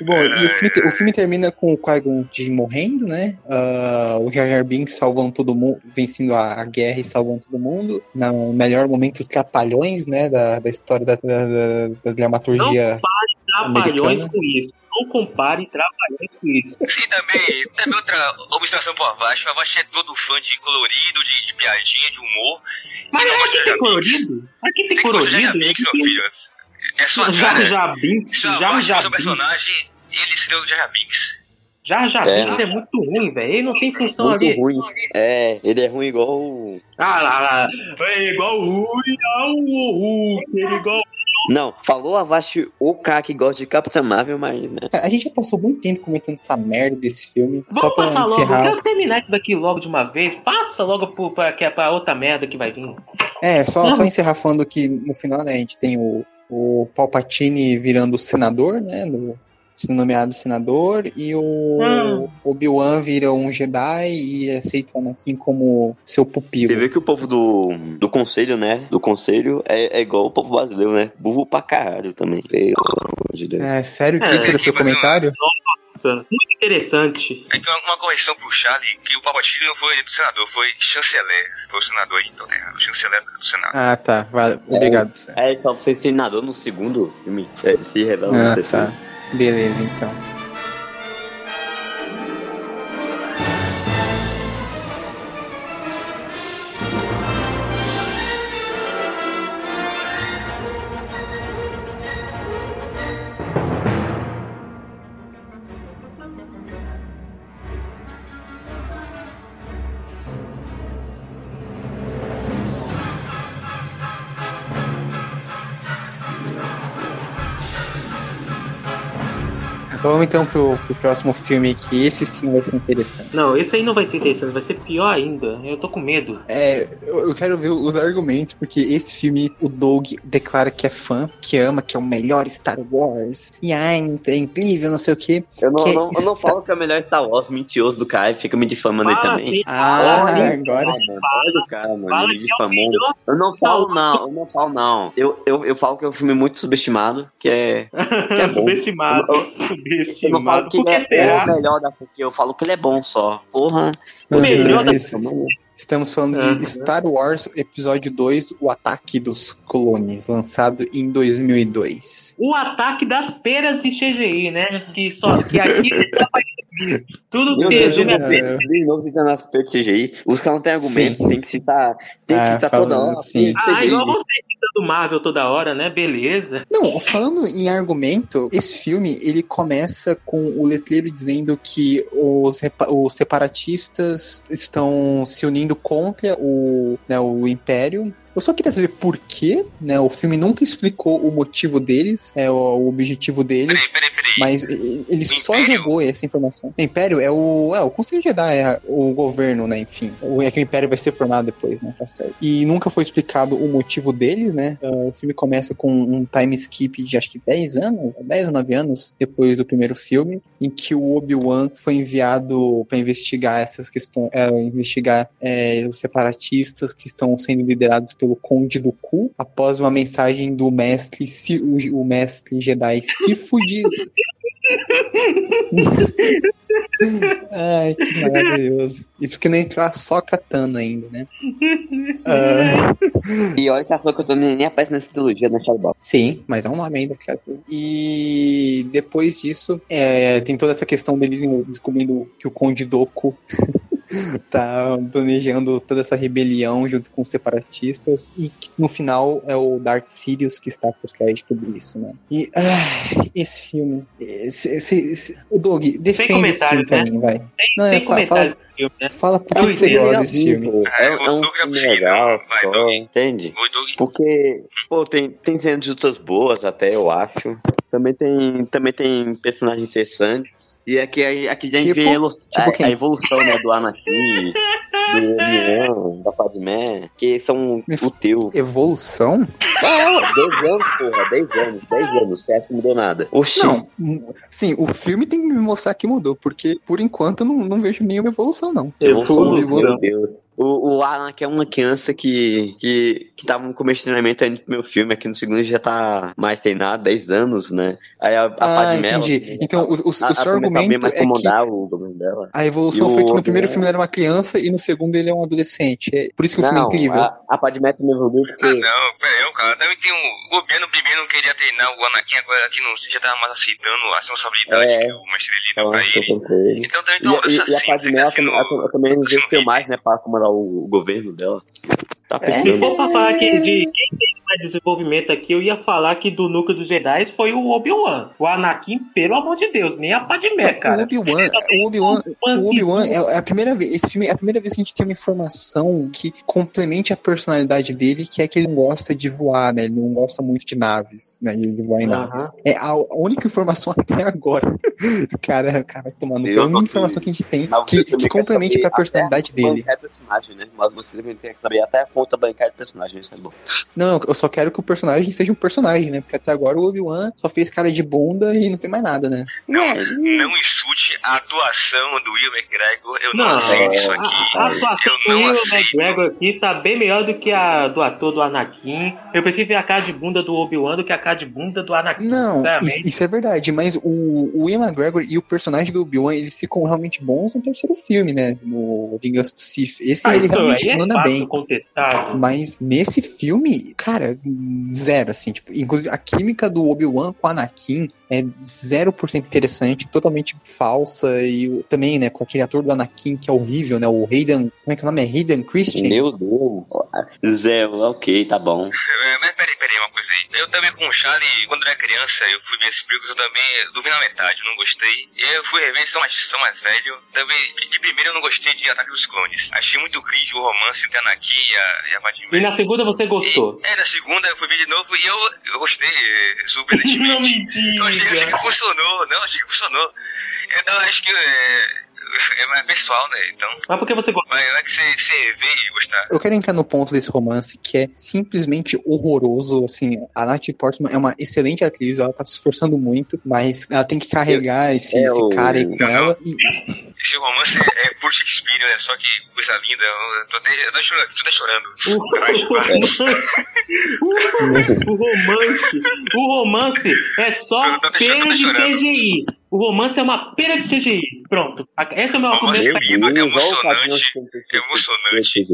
É. Bom, e o filme, o filme termina com o Qui-Gon morrendo, né? Uh, o Jar Jar Binks salvando todo mundo, vencendo a, a, guerra e salvando todo mundo. No melhor momento, trapalhões, né? Da, da história da, da, da dramaturgia. Não trapalhões com isso. Não compare trapalhões com isso. E também, também outra observação pro Avast. O Avast é todo fã de colorido, de, de piadinha, de humor. Mas não aqui tem colorido? Aqui tem, tem colorido? Binks, meu filho. É sua já, cara. Já Binks, já, já seu personagem, ele seria o Jar Binks. Já já é. Binks é muito ruim, velho. Ele não tem função muito ali. ruim. É, ele é ruim igual. Ah lá, lá. É igual o Hulk, ele é igual não, falou a Vasti o cara que gosta de Capitã Marvel, mas. Né? A gente já passou muito tempo comentando essa merda desse filme. Vamos só pra passar encerrar... logo, eu quero terminar isso daqui logo de uma vez. Passa logo pro, pra, pra, pra outra merda que vai vir. É, só, só encerrar falando que no final, né, a gente tem o, o Palpatine virando senador, né? No, sendo nomeado senador, e o hum. Obi-Wan vira um Jedi e aceita o Anakin como seu pupilo. Você vê que o povo do, do conselho, né? Do conselho é, é igual o povo brasileiro, né? Burro pra caralho também. Pelo amor de Deus. É, sério que é, esse era seu comentário? Nossa, muito interessante. É uma, uma correção pro Charlie, que o Palpatine não foi do senador, foi chanceler. Foi o senador aí, então, né? O chanceler do Senado. Ah, tá. Vale. Obrigado. É, é, só foi senador no segundo filme. É, se revela ah, no Tá. Beleza, então. Vamos então pro, pro próximo filme, que esse sim vai ser interessante. Não, esse aí não vai ser interessante, vai ser pior ainda. Eu tô com medo. É, eu, eu quero ver os argumentos, porque esse filme, o Doug declara que é fã, que ama, que é o melhor Star Wars. E ai, é incrível, não sei o quê. Eu não, que não, é eu não falo que é o melhor Star Wars, mentiroso do cara, fica me difamando aí também. Ah, ah agora. Fala do cara, mano, me difamando. Eu não falo, não, eu não falo, não. Eu, eu, eu falo que é um filme muito subestimado, que é. <laughs> Que é subestimado. Eu, eu não falo que ele é, é o melhor da porque eu falo que ele é bom só. Porra. O melhor da Estamos falando uhum. de Star Wars Episódio 2, O Ataque dos Clones, lançado em 2002. O Ataque das Peras e CGI, né? Que só que aqui tudo Meu que resume a pera. De novo citando as peras de CGI. Os caras não tem argumento, sim. tem que citar, tem que ah, citar toda hora. Sim. Ah, igual você citando Marvel toda hora, né? Beleza. Não, falando em argumento, esse filme ele começa com o letreiro dizendo que os, os separatistas estão se unindo indo contra o, né, o Império eu só queria saber por quê, né? O filme nunca explicou o motivo deles, é, o, objetivo deles. Peraí, peraí, peraí. Mas ele o só Império? jogou essa informação. O Império é o. É, o Conselho Jedi, é o governo, né? Enfim. O, é que o Império vai ser formado depois, né? Tá certo. E nunca foi explicado o motivo deles, né? Uh, o filme começa com um time skip de acho que 10 anos, 10 ou 9 anos depois do primeiro filme, em que o Obi-Wan foi enviado para investigar essas questões, é, investigar é, os separatistas que estão sendo liderados pelo pelo Conde do Cu, após uma mensagem do mestre, o, o mestre Jedi Sifo diz... <laughs> Ai, que maravilhoso. Isso que nem entrou a Soca Tano ainda, né? uh... E olha que a Soca Tano nem aparece nessa trilogia na Shadowbox. Sim, mas é um nome ainda, cara. E depois disso, é, tem toda essa questão deles descobrindo que o Conde Doku tá planejando toda essa rebelião junto com os separatistas e que no final é o Darth Sirius que está por trás de tudo isso, né? E ah, esse filme, esse, esse, esse, o Doug, defende esse filme pra né? mim, vai. Sem, Não, sem é, fala, fala, filme, né? fala por que você gosta desse filme. É, é um filme legal, só, entende? Porque, pô, tem, tem cenas de lutas boas até, eu acho. Também tem, também tem personagens interessantes. E aqui, aqui a gente tipo, vê tipo a, a, evolução né, do Anakin, do Obi-Wan, da Padmé, que são o teu. Evolução? Ah, 10 anos, porra, 10 anos, 10 anos, você acha que mudou nada. Oxi. Não, sim, o filme tem que me mostrar que mudou, porque por enquanto eu não, não vejo nenhuma evolução, não. Evolução, meu Deus. O, o Alan, que é uma criança que, que, que tava no começo de treinamento ainda pro meu filme, aqui no segundo já tá mais treinado, 10 anos, né? Aí a, a ah, entendi. então, o, o, o seu argumento é que a evolução foi que no primeiro filme ele era uma criança e no segundo ele é um adolescente. É por isso que o não, filme é incrível. A, a Padmé também evoluiu porque... Ah, não, peraí, cara. Também tem um... O governo primeiro não queria treinar o Anakin, agora que não já tava mais aceitando a responsabilidade é, que o mestre lida pra ele. Então também então, e, e, e a Padmé ela, também envelheceu mais, né, pra comandar o, o governo dela. Tá é, se for pra falar que de quem tem mais desenvolvimento aqui, eu ia falar que do núcleo dos Jedi foi o Obi-Wan. O Anakin, pelo amor de Deus, nem a Padmé, cara. O Obi-Wan, o Obi-Wan, o Obi-Wan é a primeira vez, esse filme é a primeira vez que a gente tem uma informação que complemente a personalidade dele, que é que ele não gosta de voar, né? Ele não gosta muito de naves, né? De voar em naves. É a única informação <laughs> até agora. cara, cara, vai tomar no É a única informação que a gente tem que, que complemente a personalidade dele. Personagem, né? Mas você também tem que saber até conta bancária de personagem, isso é bom. Não, eu só quero que o personagem seja um personagem, né? Porque até agora o Obi-Wan só fez cara de bunda e não tem mais nada, né? Não, não insulte a atuação do Will McGregor. Eu não, não aceito isso aqui. A, a atuação eu não do Will aceito. McGregor aqui tá bem melhor do que a do ator do Anakin. Eu prefiro ver a cara de bunda do Obi-Wan do que a cara de bunda do Anakin. Não, isso, isso, é verdade, mas o, o Will McGregor e o personagem do Obi-Wan, eles ficam realmente bons no terceiro filme, né? No Vingança do Sith. Esse ah, ele realmente é manda bem. Contestar mas nesse filme, cara, zero, assim, tipo, inclusive a química do Obi-Wan com Anakin é 0% interessante, totalmente falsa e também, né, com aquele ator do Anakin que é horrível, né, o Hayden, como é que é o nome? É Hayden Christian? Meu Deus, zero, ok, tá bom. É, mas peraí, peraí, uma coisa aí. Eu também com o Charlie, quando eu era criança, eu fui ver esse películas, eu também dormi na metade, não gostei. E eu fui rever, sou mais, sou mais velho. Também, de primeiro eu não gostei de Ataque dos Clones. Achei muito cringe o romance entre Anakin e a, e a E na segunda você gostou? E, é, na segunda eu fui ver de novo e eu, eu gostei, surpreendentemente. não, mentira achei, achei que funcionou, não, achei que funcionou. Então acho que é, é mais pessoal, né? Então. Mas por que você gosta? Mas é que você, você vê e gostar. Eu quero entrar no ponto desse romance que é simplesmente horroroso. Assim, a Natalie Portman é uma excelente atriz, ela tá se esforçando muito, mas ela tem que carregar esse, é esse o... cara aí com não, ela. Não. E... <laughs> Esse romance é, é por Shakespeare, né? Só que coisa linda. Eu tô até, eu tô chorando, tô até chorando. o, <laughs> o romance, o romance é só pena de CGI. O romance é uma pena de CGI. Pronto. Esse é o meu argumento. É emocionante. Emocionante.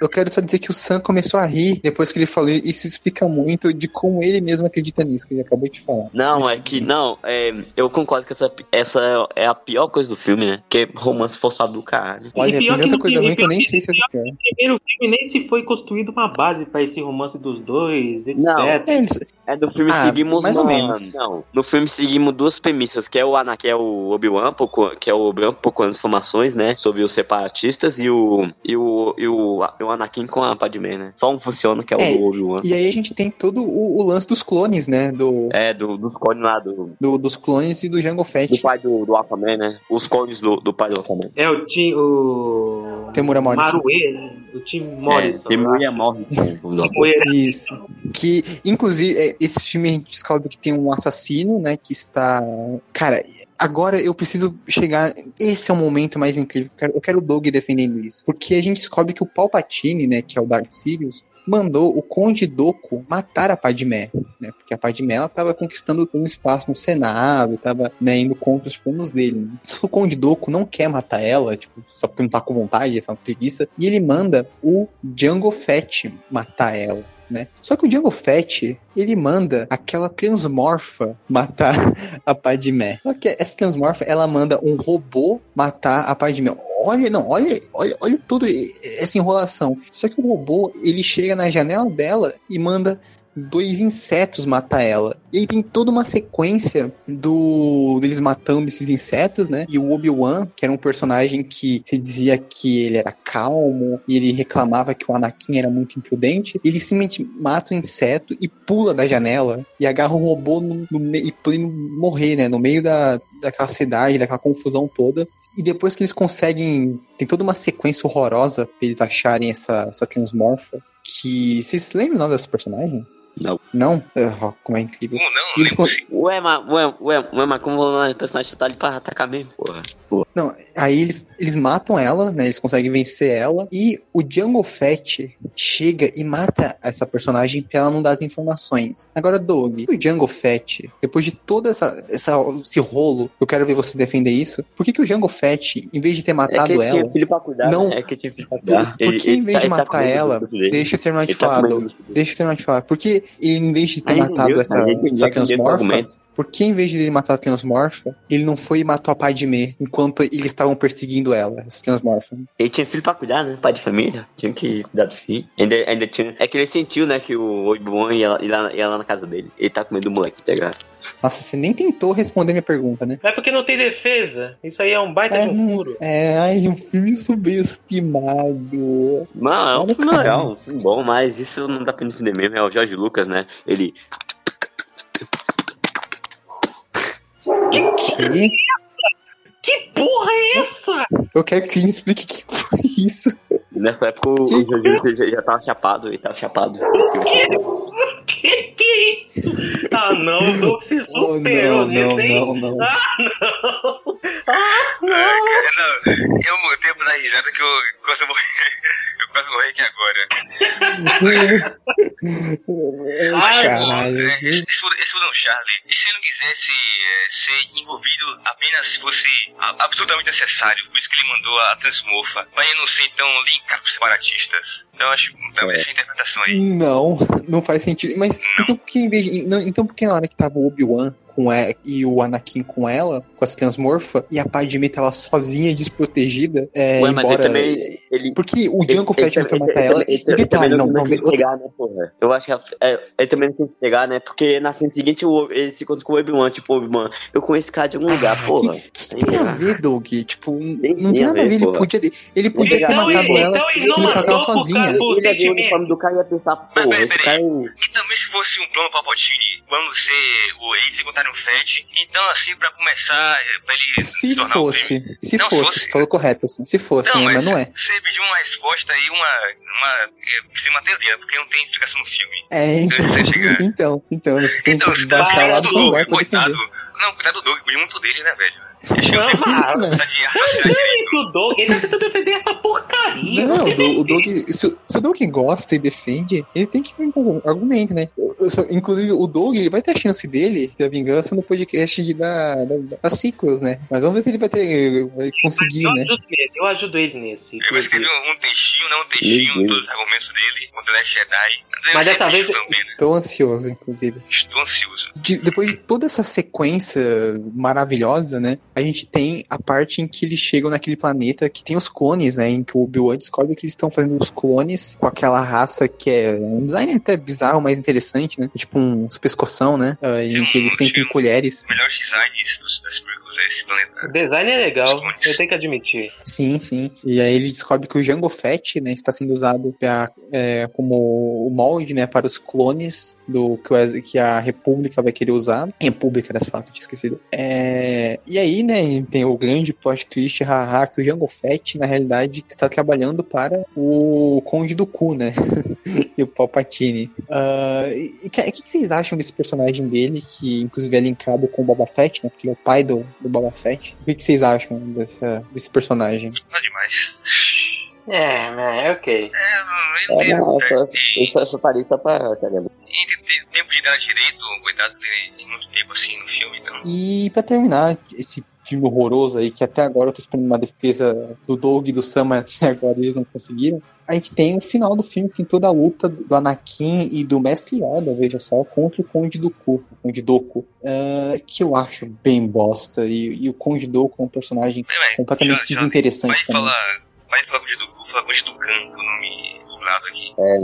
Eu quero só dizer que o Sam começou a rir depois que ele falou. Isso explica muito de como ele mesmo acredita nisso, que ele acabou de falar. Não, é que. Não, é, eu concordo que essa, essa é a pior coisa do filme, né? Que é romance forçado do caralho. Olha, tem tanta coisa ruim que eu nem sei se é pior. No primeiro filme nem se foi construído uma base pra esse romance dos dois, etc. Não, é, é do filme ah, seguimos mais uma, ou menos. Não, no filme seguimos duas premissas, que é o Anakin, que é o Obi-Wan, que é o Obi-Wan pouco informações, né, sobre os separatistas e o e o, e o, o Anakin com a Padmé, né? Só um funciona que é, é o Obi-Wan. E aí a gente tem todo o, o, lance dos clones, né, do É, do, dos clones lá do, do dos clones e do Jango Fett. Do pai do, do Aquaman, né? Os clones do, do pai do Aquaman. É o o Temura Morrison. Marue, né? O Tim Morrison. É, Temura Morrison. Isso. Que inclusive é, esse filme a gente descobre que tem um assassino, né, que está... Cara, agora eu preciso chegar... Esse é o momento mais incrível. Eu quero, eu quero o Doug defendendo isso. Porque a gente descobre que o Palpatine, né, que é o Dark Sirius, mandou o Conde Doku matar a Padmé, né? Porque a Padmé ela tava conquistando um espaço no Senado, tava né, indo contra os planos dele. Só que o Conde Doku não quer matar ela, tipo, só porque não tá com vontade, essa preguiça, e ele manda o Django Fett matar ela né? Só que o Django Fett, ele manda aquela transmorfa matar <laughs> a Padmé. Só que essa transmorfa, ela manda um robô matar a Padmé. Olha, não, olha, olha, olha tudo essa enrolação. Só que o robô, ele chega na janela dela e manda dois insetos matar ela. E aí tem toda uma sequência do deles matando esses insetos, né? E o Obi-Wan, que era um personagem que se dizia que ele era calmo e ele reclamava que o Anakin era muito imprudente, ele simplesmente mata o inseto e pula da janela e agarra o robô no, no e pleno morrer, né? No meio da, daquela cidade, daquela confusão toda. E depois que eles conseguem. Tem toda uma sequência horrorosa pra eles acharem essa, essa transmorfa. Que. Vocês lembram o nome dessa personagem? Não. Não? Uh, como é incrível. Não, E eles con- Ué, mas, ué, ué, ué, mas como o personagem tá ali pra atacar mesmo, porra. porra. Não, aí eles, eles matam ela, né? Eles conseguem vencer ela. E o Jungle Fett chega e mata essa personagem pra ela não dar as informações. Agora, Doug, o Jungle Fett, depois de todo essa, essa, esse rolo, eu quero ver você defender isso. Por que, que o Jungle Fett, em vez de ter É que matado ele ela, tinha filho pra cuidar, Não. né? É que tinha filho pra cuidar. por que em vez tá- de tá matar comendo ela, deixa eu terminar de Ele tá falar, Doug. Deixa eu terminar de falar. Porque ele, em vez de ter Aí matado entendeu, essa, essa transmorfa. Por que em vez de ele matar a transmorfa, ele não foi e matou a Padmé enquanto eles estavam perseguindo ela, essa transmorfa? Ele tinha filho pra cuidar, né? Pai de família. Tinha que cuidar do filho. Ainda, ainda tinha. É que ele sentiu, né? Que o Obi-Wan ia, ia, lá- ia lá na casa dele. Ele tá comendo o moleque, tá ligado? Nossa, você nem tentou responder minha pergunta, né? É porque não tem defesa. Isso aí é um baita É, de um furo. é, ai, um filme subestimado. Não, é um Olha, filme legal, um filme bom, mas isso não dá pra entender mesmo. É o Jorge Lucas, né? Ele. Que? Que porra é essa? Eu quero que você me explique o que foi isso. Nessa época o, o Que- Jorge Lucas já, já tava chapado, ele tava chapado. Que ele. Que que é isso? Ah, não, o Doug se Oh, superou não, não, nesse, hein? não, não. Ah, não. Ah, não. Não, eu mudei pra dar risada que eu quase morri. Quase morri aqui agora. <laughs> Ai, Caralho. É, esse, um Charlie. E se ele não quisesse é, ser envolvido apenas se fosse absolutamente necessário, por isso que ele mandou a Transmorfa, pra ele não ser então linkado com os separatistas. Então eu acho talvez essa interpretação aí. Não, não faz sentido. Mas então por que em vez de, não, então por que na hora que tava o Obi-Wan com ela, e o Anakin com ela, com essa transmorfa, e a Padmé tava sozinha, desprotegida, é, Ué, mas ele embora... também. Ele, Porque o Jungle ele- Fett não foi ele- matar ele- ela. ele- E ele detalhe, também não, não, quis pegar, né, porra? Eu acho que ela- é, ele também não quis pegar, né? Porque na cena seguinte o- ele se encontra com o Obi-Wan, tipo, Obi-Wan, eu conheço esse cara de algum lugar, Ah, porra. que, que tem a ver, Doug? Tipo, não sim tem a nada a ver. Ele podia, ele podia ter Então matado ela então ele se não ele tava ela por sozinha. Ele ia ver o uniforme do cara e ia pensar, Mas, porra, peraí, esse cara é o. E também se fosse um plano Palpatine, quando ser o eles encontraram o Fett, então assim, pra começar, é, pra ele Se fosse, crime. se Não fosse, fosse. você falou correto, assim. Se fosse, Não, né, mas, mas não é. você pediu uma resposta aí, uma. uma é, sem uma teoria, porque não tem explicação no filme. É, então, então, então, você tem Então, que baixar lá do coitado. Não, cuidado do Doug, muito dele, né, velho? Não, tá. Isso, o Doug, ele tenta defender essa porcaria. Não, o, o Doug, se, o- se o Doug gosta e defende, ele tem que vir com argumento, né? Eu- eu só- inclusive, o Doug, ele vai ter a chance dele ter a vingança no podcast de, da, da, das sequels, né? Mas vamos ver se ele vai ter, vai conseguir, eu, né? ajudo ele, eu ajudo ele nesse. Ele vai escrever um, um textinho, não um textinho, Meu todos os argumentos dele, contra o Last Jedi. Deve Mas dessa vez- também, né? Estou ansioso, inclusive. Estou ansioso. De- depois de toda essa sequência maravilhosa, né? A gente tem a parte em que eles chegam naquele planeta que tem os clones, né? Em que o Obi-Wan descobre que eles estão fazendo os clones com aquela raça que é um design até bizarro, mas interessante, né? Tipo uns pescoção, né? Ah, em que eles têm colheres. Das prequels é esse planeta. O design é legal, eu tenho que admitir. Sim, sim. E aí ele descobre que o Jango Fett, né, está sendo usado pra, é, como o molde, né, para os clones do que, o que a República vai querer usar. República, era essa palavra que eu tinha esquecido. É, e aí, né, tem o grande plot twist, haha, que o Jango Fett, na realidade, está trabalhando para o Conde do Cu, né? <laughs> e o Palpatine. Ah, e o que, que vocês acham desse personagem dele, que inclusive é linkado com o Boba Fett, né? Porque ele é o pai do, do Boba Fett. O que, que vocês acham dessa, desse personagem? Nada demais. É, é, ok. É, eu não É, não, eu só, entendo. eu só, eu só parei só pra. Caramba. Tem- tem tempo de dar direito, coitado, tem muito tempo assim no filme, então. E pra terminar esse filme horroroso aí, que até agora eu tô esperando uma defesa do Doug e do Sam, mas até agora eles não conseguiram. A gente tem o final do filme, que tem toda a luta do Anakin e do Mestre Yoda, veja só, contra o Conde Dooku, o Conde Doku, ah, que eu acho bem bosta. E, e o Conde Doku é um personagem Mas, mas, completamente já- já- desinteressante Vai também. falar. Vai falar o Dudu, falar com o Ducan, que é o nome dublado aqui. É,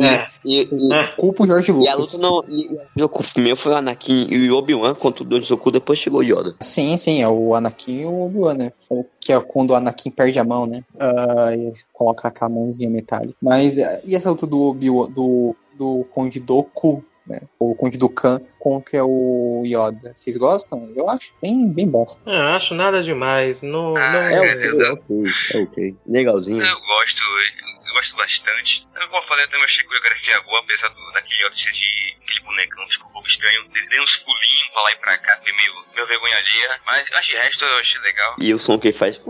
É. E, e, É. culpa o Jorge e a Lucas. luta não. E, e o primeiro foi o Anakin e o Obi-Wan contra o Dojoku, depois chegou o Yoda. Sim, sim, é o Anakin e o Obi-Wan, né? Que é quando o Anakin perde a mão, né? Ah, e coloca aquela mãozinha metálica. Mas e essa luta do Obi-Wan, do, do Conde Doku, né? O Conde Dukan contra o Yoda. Vocês gostam? Eu acho bem, bem bosta. Eu não acho nada demais. Não, Ah, não, É é, ok, é ok, é ok. Legalzinho. Eu gosto, eu gosto bastante. Eu, como eu falei, eu também achei coreografia boa, apesar do, daquele outro de aquele bonecão ficou um pouco estranho. Deu uns pulinhos pra lá e pra cá, foi meio, meio vergonha alheia. Mas acho que o resto eu achei legal. E o som que ele faz.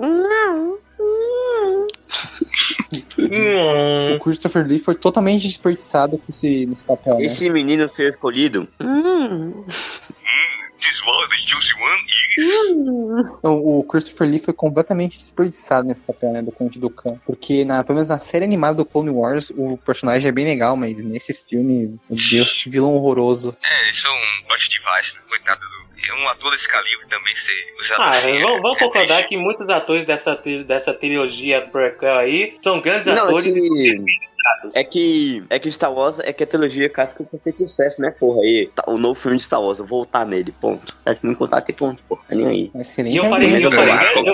O Christopher Lee foi totalmente desperdiçado com esse, nesse papel. Né? Esse menino ser escolhido. Hum, this was the chosen one is. O, o Christopher Lee foi completamente desperdiçado nesse papel, né? Do Conde do Khan. Porque, na, pelo menos na série animada do Clone Wars, o personagem é bem legal, mas nesse filme, meu Deus, que vilão horroroso. É, isso é um plot device, né? coitado do um ator desse calibre também ser usado ah, assim. Vamos, vamos é concordar triste. que muitos atores dessa, dessa trilogia prequel aí são grandes Não, é atores. que, é que. É que Star Wars é que a trilogia clássica foi feito sucesso, né, porra? E tá- o novo filme de Star Wars, eu vou voltar nele, ponto. Se não contar, tem ponto, porra. Nem aí. Um excelente E eu falei- eu falei- cara. eu-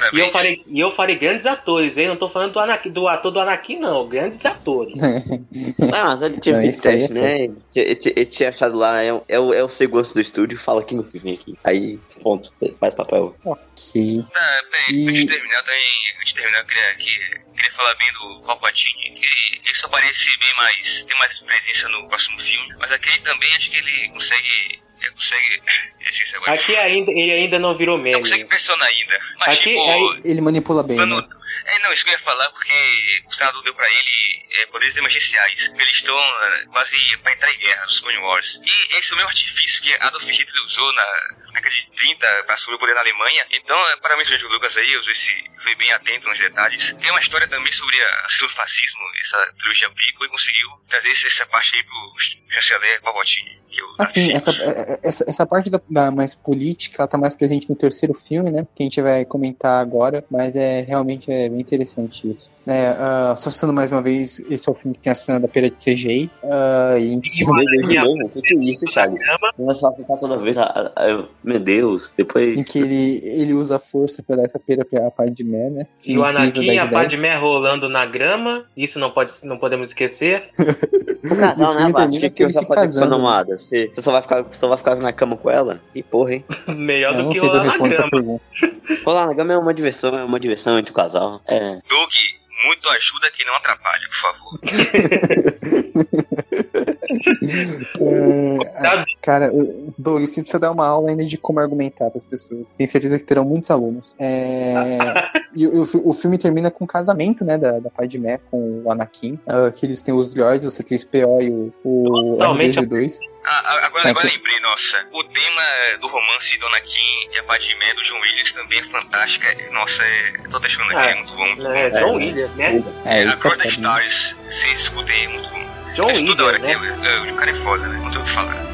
Qualquer- E eu, Parabéns. farei, e eu farei grandes atores, hein? Não tô falando do, Anakin, do ator do Anakin, não. Grandes atores. <laughs> Ah, mas ele tinha Não, isso aí é teste, né? Ele tinha- Ele tinha- achado lá, é, o- é, o, é o segurança do estúdio, fala aqui no que vem aqui. Aí, ponto, faz papel. ok. Ah, bem, E- antes de terminar, também, antes de terminar, eu queria, aqui, queria falar bem do Palpatine, que ele só parece bem mais, tem mais presença no próximo filme, mas aqui também acho que ele consegue, ele consegue, agora. Aqui ainda, ele ainda não virou não meme. consegue pressionar ainda, mas Aqui- tipo, aí- Ele manipula bem, né? é, não, isso que eu ia falar porque o senador deu pra ele é, poderes emergenciais. Eles estão é, quase pra entrar em guerra, os Clone Wars. E esse é o mesmo artifício que Adolf Hitler usou na década de 30 pra assumir o poder na Alemanha. Então, é, parabéns, Jorge Lucas aí, eu sei se foi bem atento nos detalhes. Tem uma história também sobre a sobre o fascismo, essa trilogia Pico, e conseguiu trazer essa parte aí pro chanceler Palpatine. Assim, essa, essa, essa parte da, da mais política, ela tá mais presente no terceiro filme, né? Que a gente vai comentar agora, mas é realmente é bem interessante isso. Né, ah, só citando mais uma vez, esse é o filme que tem a cena da pera de CGI. ah, e em que- Meu Deus, de novo, o que, que é isso, vai ficar toda vez. eu- meu Deus, depois. em que ele, ele usa a força pra dar essa pera pra Padmé, né? E o Anakin e 10 a de 10. Padmé rolando na grama. Isso não, pode, não podemos esquecer. <laughs> O casal, o né, Bart? termina Que, que você vai fazer com sua namorada? Você, você só, vai ficar, só vai ficar na cama com ela? Que porra, hein? <laughs> Melhor do não que sei se eu rolar na respondo essa grama. Rolar na cama é uma diversão, é uma diversão entre o casal. É. Doug, muito ajuda que não atrapalha, por favor. <laughs> <laughs> Ah, cara, Doug, você precisa dar uma aula ainda de como argumentar para as pessoas. Tenho certeza que terão muitos alunos. É, e o, o filme termina com o casamento, né, da, da Padmé com o Anakin. ah, que eles têm os droids, o C3PO e o, o Totalmente R2D2. Ah, ah, agora, É, agora lembrei, nossa. O tema do romance de Dona Kim e a Padmé do John Williams também é fantástica. Nossa, é... tô deixando aqui, Ah, é muito bom. É. John Williams, né? É, é da foda, né? Stars, vocês escutem, é muito bom. John hora Williams, que né? é, o cara é foda, né? Não tem o que falar.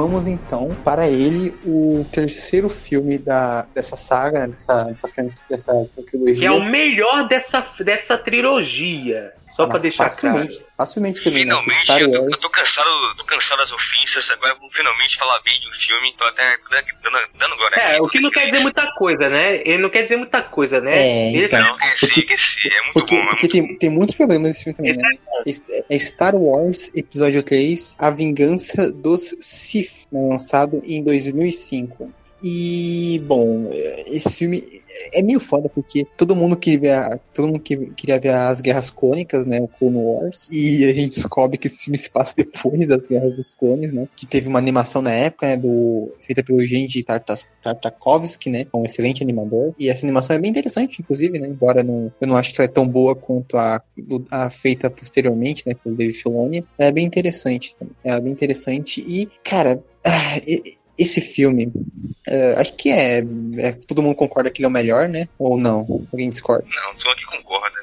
Vamos então para ele, o terceiro filme da, dessa saga, né, dessa, dessa, dessa, dessa trilogia. Que é o melhor dessa, dessa trilogia. Só Ah, pra deixar facilmente, claro. Facilmente também, né? Finalmente, Star eu tô, Wars. eu tô cansado, tô cansado das ofensas, agora vou finalmente falar bem de um filme, tô até dando, dando glória É, aqui. o que não quer dizer muita coisa, né? Ele não quer dizer muita coisa, né? É, Ele então. Não, esqueci, Porque- esqueci, é muito Porque, bom, é porque muito tem, tem muitos problemas nesse filme também, né? É Star Wars, episódio 3, A Vingança dos Sith, né, lançado em 2005. E, bom, esse filme é meio foda porque todo mundo queria ver, todo mundo que- queria ver as guerras clônicas, né, o Clone Wars, e a gente descobre que esse filme se passa depois das guerras dos clones, né, que teve uma animação na época, né, do, feita pelo Genji Tartas- Tartakovsky, né, um excelente animador, e essa animação é bem interessante, inclusive, né, embora não, eu não acho que ela é tão boa quanto a, a feita posteriormente, né, pelo Dave Filoni, ela é bem interessante, também. é bem interessante, e, cara, esse filme, eh, acho que é, é- Todo mundo concorda que ele é o melhor, né? Ou não? Alguém discorda? Não, tu aqui concorda.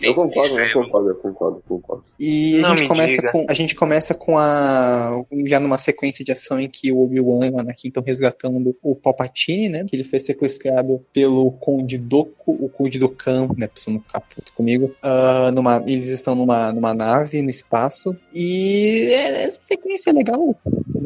Eu concordo, eu concordo, eu concordo, concordo. E a gente começa diga. com a gente começa com a já numa sequência de ação em que o Obi-Wan e o Anakin estão resgatando o Palpatine, né? Que ele foi sequestrado pelo Conde Doku, o Conde Dokkan, né? Pra você não ficar puto comigo. Uh, numa, eles estão numa, numa nave no espaço e é, essa sequência é legal.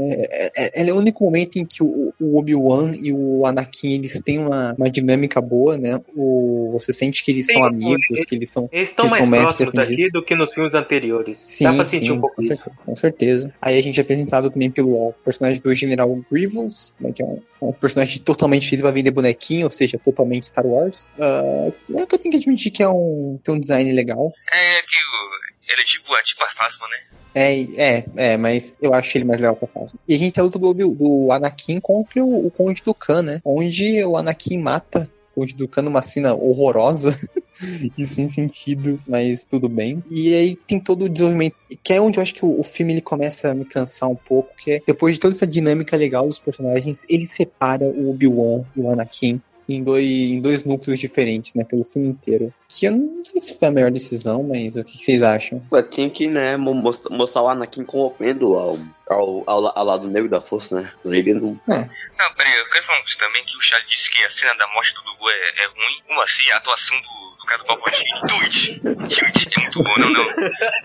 Né? É, é, é, o único momento em que o, o Obi-Wan e o Anakin eles têm uma, uma dinâmica boa, né? O, você sente que eles Sim, são amigos, eles, que eles são. Eles estão mais próximos aqui do que nos filmes anteriores. Sim, Dá pra sentir sim, um pouco com certeza, com certeza. Aí a gente é apresentado também pelo personagem do General Grievous, né, que é um, um personagem totalmente feito pra vender bonequinho, ou seja, totalmente Star Wars. Uh, é que eu tenho que admitir que é um, tem um design legal. É que ele é tipo, é tipo a Phasma, né? É, é, é, mas eu acho ele mais legal que a Phasma. E a gente tem a luta do, do Anakin contra o, o Conde do Khan, né? Onde o Anakin mata o Conde do Khan numa cena horrorosa <laughs> e sem sentido, mas tudo bem. E aí tem todo o desenvolvimento, que é onde eu acho que o, o, filme ele começa a me cansar um pouco, que é depois de toda essa dinâmica legal dos personagens, ele separa o Obi-Wan e o Anakin em dois, em dois núcleos diferentes, né, pelo filme inteiro. Que eu não sei se foi a melhor decisão, mas o que vocês acham? Tinha que, né, mostrar o Anakin corrompendo ao, ao, ao, ao, lado negro da força, né? Ele não... É. Não, peraí, eu quero falar também que o Charlie disse que a cena da morte do Dugu é, é ruim. Como assim? A atuação do, do cara do Palpatine. <laughs> É muito bom, não, não.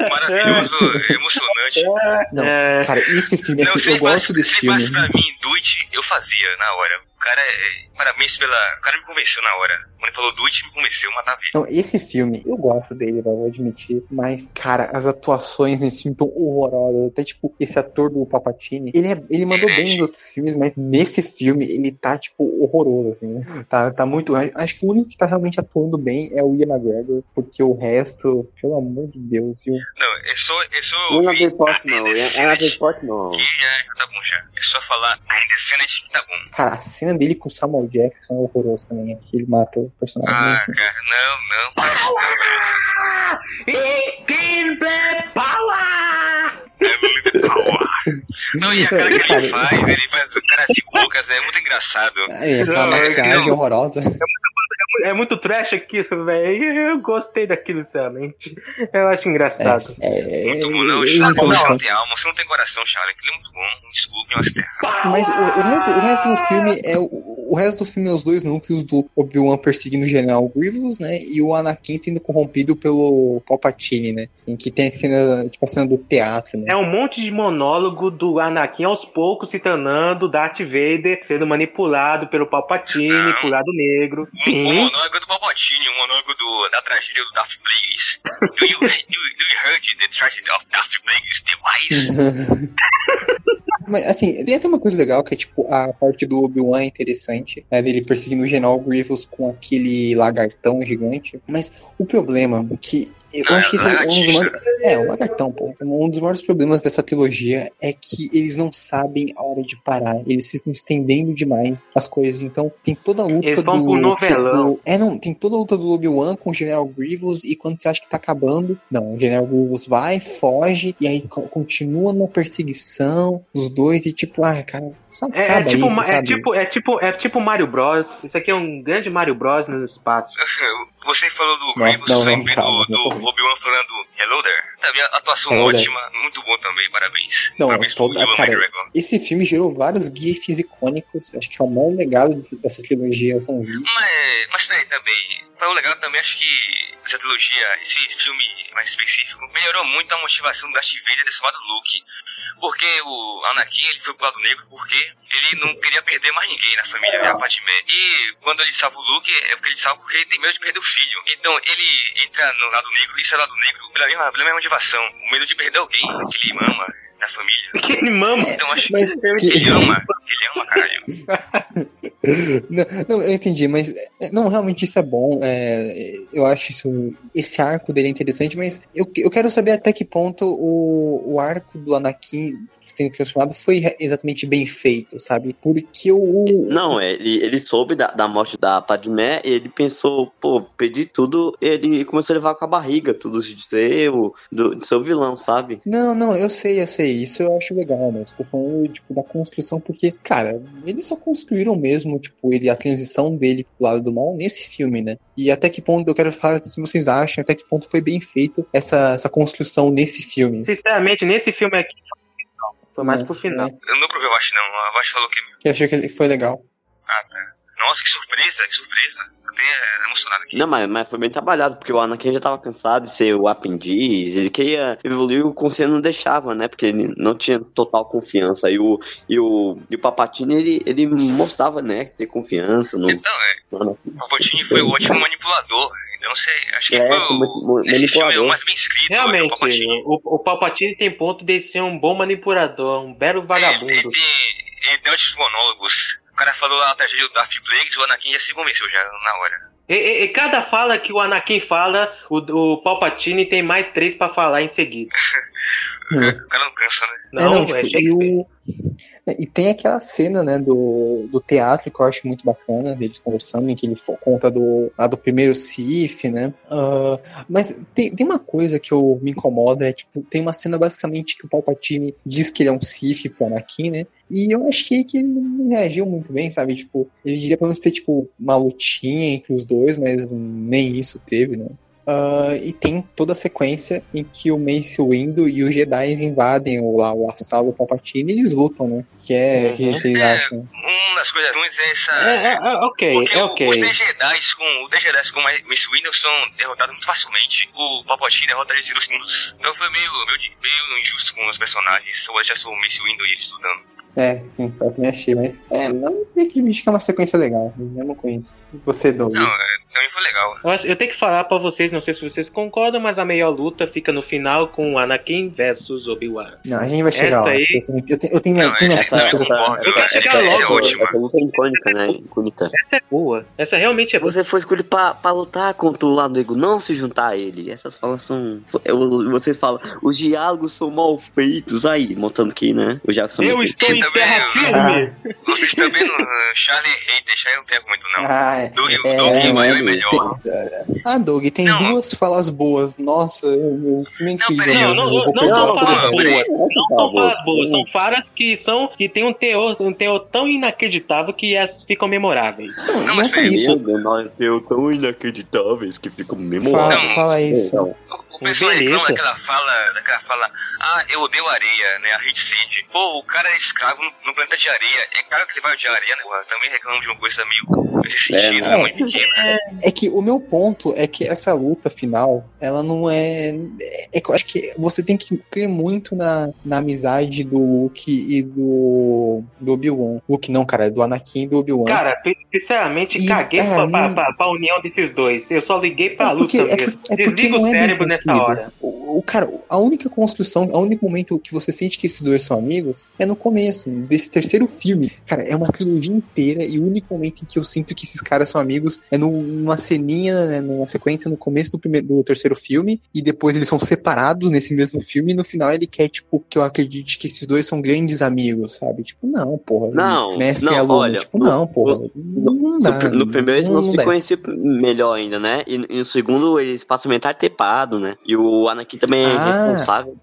Maravilhoso, emocionante. Não, é... cara, esse filme, assim, não, eu gosto desse filme. Se pra mim, Twitch, eu fazia na hora. O cara, é, parabéns pela... O cara me convenceu na hora. Quando ele falou Twitch, me convenceu, matar ver. Não, esse filme, eu gosto dele, vou admitir. Mas, cara, as atuações nesse filme estão horrorosas. Até, tipo, esse ator do Papatini, ele, é, ele mandou bem nos outros filmes, mas nesse filme ele tá, tipo, horroroso, assim. Tá, tá muito... Acho que o único que tá realmente atuando bem é o Ian McGregor, porque o resto, pelo amor de Deus, viu? Não, é só... É só não é Natalie Portman, não. É Natalie Portman. Que já tá bom já. É só falar, ainda cena de tá bom. Cara, a cena dele com o Samuel Jackson é horroroso também, é que ele mata o personagem. Ah, assim. cara, não, não. Power! É power. Não, e a cara que ele faz, ele faz cara de bocas, é muito engraçado. É, aquela maquiagem horrorosa. É muito é muito trash aquilo, velho. Eu gostei daquilo, sinceramente. Eu acho engraçado. É, é, muito bom, não. Charlie, você não tem alma, você não tem coração, Charlie. Aquilo é muito bom. Desculpe, mas Mas o, o, resto, o resto do filme é o, o resto do filme é os dois núcleos do Obi-Wan perseguindo o General Grievous, né? E o Anakin sendo corrompido pelo Palpatine, né? Em que tem a cena, tipo a cena do teatro, né? É um monte de monólogo do Anakin aos poucos se tornando Darth Vader, sendo manipulado pelo Palpatine, Não. pro lado negro. Sim. Monólogo do Palpatine, o monólogo do, da tragédia do Darth Plagueis. Do you, do, do you heard the tragedy of Darth Plagueis device? <laughs> Mas, assim, tem até uma coisa legal que é, tipo, a parte do Obi-Wan é interessante, né, dele perseguindo o General Grievous com aquele lagartão gigante. Mas o problema é que eu acho que esse é um dos maiores. É, o lagartão, pô. Um dos maiores problemas dessa trilogia é que eles não sabem a hora de parar. Eles ficam estendendo demais as coisas. Então, tem toda a luta eles do, do. É, não, tem toda a luta do Obi-Wan com o General Grievous. E quando você acha que tá acabando, não, o General Grievous vai, foge, e aí continua na perseguição dos dois. E tipo, ah, cara, só é, é, tipo, isso, é, tipo, é tipo é tipo Mario Bros. Isso aqui é um grande Mario Bros no espaço. Você falou do Grievous, lembrei do, do Obi-Wan falando Hello there. Também a atuação Hello ótima, there. muito bom também, parabéns. Não, parabéns toda, cara, esse filme gerou vários GIFs icônicos, acho que é o maior legado dessa trilogia, são os GIFs. Mas, mas peraí também, foi o legal também, acho que essa trilogia, esse filme mais específico, melhorou muito a motivação do Darth Vader desse lado Luke. Porque o Anakin ele foi pro lado negro porque ele não queria perder mais ninguém na família, né, a Padmé. E quando ele salva o Luke, é porque ele salva porque ele tem medo de perder o filho. Então ele entra no lado negro, isso é lado negro, pela mesma, pela mesma motivação. O medo de perder alguém que ele ama na família. <laughs> Que ele mama. Então acho Mas, que ele ama. <laughs> Ele ama, caralho. não, não, eu entendi, mas é, não, realmente isso é bom. É, eu acho isso. Esse arco dele é interessante, mas eu, eu quero saber até que ponto o, o arco do Anakin sendo transformado foi exatamente bem feito, sabe? Porque o. Não, ele, ele soube da, da morte da Padmé e ele pensou, pô, perdi tudo. Ele começou a levar com a barriga tudo de ser o do, de ser o vilão, sabe? Não, não, eu sei, eu sei. Isso eu acho legal, mas tô falando, tipo, da construção, porque, cara, eles só construíram mesmo tipo, ele, a transição dele pro lado do mal nesse filme, né? E até que ponto, eu quero falar se vocês acham, até que ponto foi bem feito essa, essa construção nesse filme. Sinceramente, nesse filme aqui, foi mais é, pro final. É. Eu não provei o não. A Watch falou que. Eu achei que foi legal. Ah, tá. Nossa, que surpresa, que surpresa até emocionado aqui. Não, mas, mas foi bem trabalhado, porque o Anakin já tava cansado de ser o aprendiz, ele queria evoluir e o Conselho não deixava, né? Porque ele não tinha total confiança. E o, e o, e o Papatini, ele, ele mostrava, né, ter confiança no. Então, é. O Papatini foi o ótimo manipulador. Então, sei, acho que é, foi o, esse filme é o mais bem escrito. Realmente, o, o Palpatine tem ponto de ser um bom manipulador, um belo vagabundo. Ele, ele, ele esses monólogos o cara falou lá atrás do Darth Plagueis, o Anakin já se convenceu já na hora. E, e, e, cada fala que o Anakin fala, o, o Palpatine tem mais três para falar em seguida. <laughs> o cara não cansa, né? Não, é, não tipo, é e, o... e tem aquela cena, né, do, do teatro que eu acho muito bacana, deles conversando, em que ele conta do, lá do primeiro Sif, né? Uh, mas tem, tem uma coisa que eu, me incomoda, é tipo, tem uma cena basicamente que o Palpatine diz que ele é um Sif pro Anakin, né? E eu achei que ele não reagiu muito bem, sabe? Tipo, ele devia pelo menos ter, tipo, uma lutinha entre os dois, mas nem isso teve, né? Uh, e tem toda a sequência em que o Mace Windu e os Jedi invadem o, lá, o assalo Palpatine e eles lutam, né? Que é uhum. que vocês é, acham? Uma das coisas ruins é essa. É, é, é ok, Porque é ok. Os Jedi com, os Jedi com o Mace Windu são derrotados muito facilmente. O Palpatine derrota eles em dois segundos. Então foi meio, meio, meio injusto com os personagens. Só já o Mace Windu e eles estudando. É, sim, só também achei, mas é, não tem que que é uma sequência legal, mesmo com isso. Você, Doug. Não, é, também foi legal. Eu, acho, eu tenho que falar pra vocês, não sei se vocês concordam, mas a melhor luta fica no final com Anakin versus Obi-Wan. Não, a gente vai chegar essa lá. Aí... Eu tenho, eu tenho, não, eu tenho essa, essa, essa, eu quero chegar logo. É ótima. Essa luta é icônica, né? Icônica. Essa é boa. Essa realmente é boa. Você foi escolhido pra, pra lutar contra o lado ego, não se juntar a ele. Essas falas são. Vocês falam, os diálogos são mal feitos. Aí, montando aqui, né? Os diálogos são Eu estou em terra firme filme. Vocês também não. Charlie Hater, Charlie não pego muito, não. Ah, é, Doug, é, Doug é, é, é melhor. Tem, ah, Doug, tem não. duas falas boas. Nossa, o filme é incrível. Não, não, não, não são falas boas. Não são falas boas, são falas que, são, que tem um teor, um teor tão inacreditável que as ficam memoráveis. Não, não, não é só isso. Não, teor tão inacreditáveis que ficam memoráveis. Fala, fala isso. O pessoal reclama daquela fala, daquela fala, ah, eu odeio areia, né? A Hit Sand. Pô, o cara é escravo no, planeta de areia. É claro que ele vai odiar areia, né? Também reclama de uma coisa meio é, sentido, é, muito pequena. É, é que o meu ponto é que essa luta final, ela não é. É que eu acho que você tem que crer muito na, na amizade do Luke e do, do Obi-Wan. Luke não, cara, é do Anakin e do Obi-Wan. Cara, sinceramente, e, caguei é, pra, pra, pra, pra, união desses dois. Eu só liguei pra é porque, luta. É, é Desliga o cérebro nessa hora. O, o, cara, a única construção, o único momento que você sente que esses dois são amigos é no começo, desse terceiro filme. Cara, é uma trilogia inteira e o único momento em que eu sinto que esses caras são amigos é numa ceninha, né, numa sequência no começo do, primeiro, do terceiro filme e depois eles são separados nesse mesmo filme e no final ele quer, tipo, que eu acredite que esses dois são grandes amigos, sabe? Tipo, não, porra. Não, mestre não, aluno. Olha, tipo, no, não, porra. No, no, dá, no primeiro eles não, não se conheciam melhor ainda, né? E, e, no segundo eles passam metade tepado, né? E o Anakin também é ah, responsável.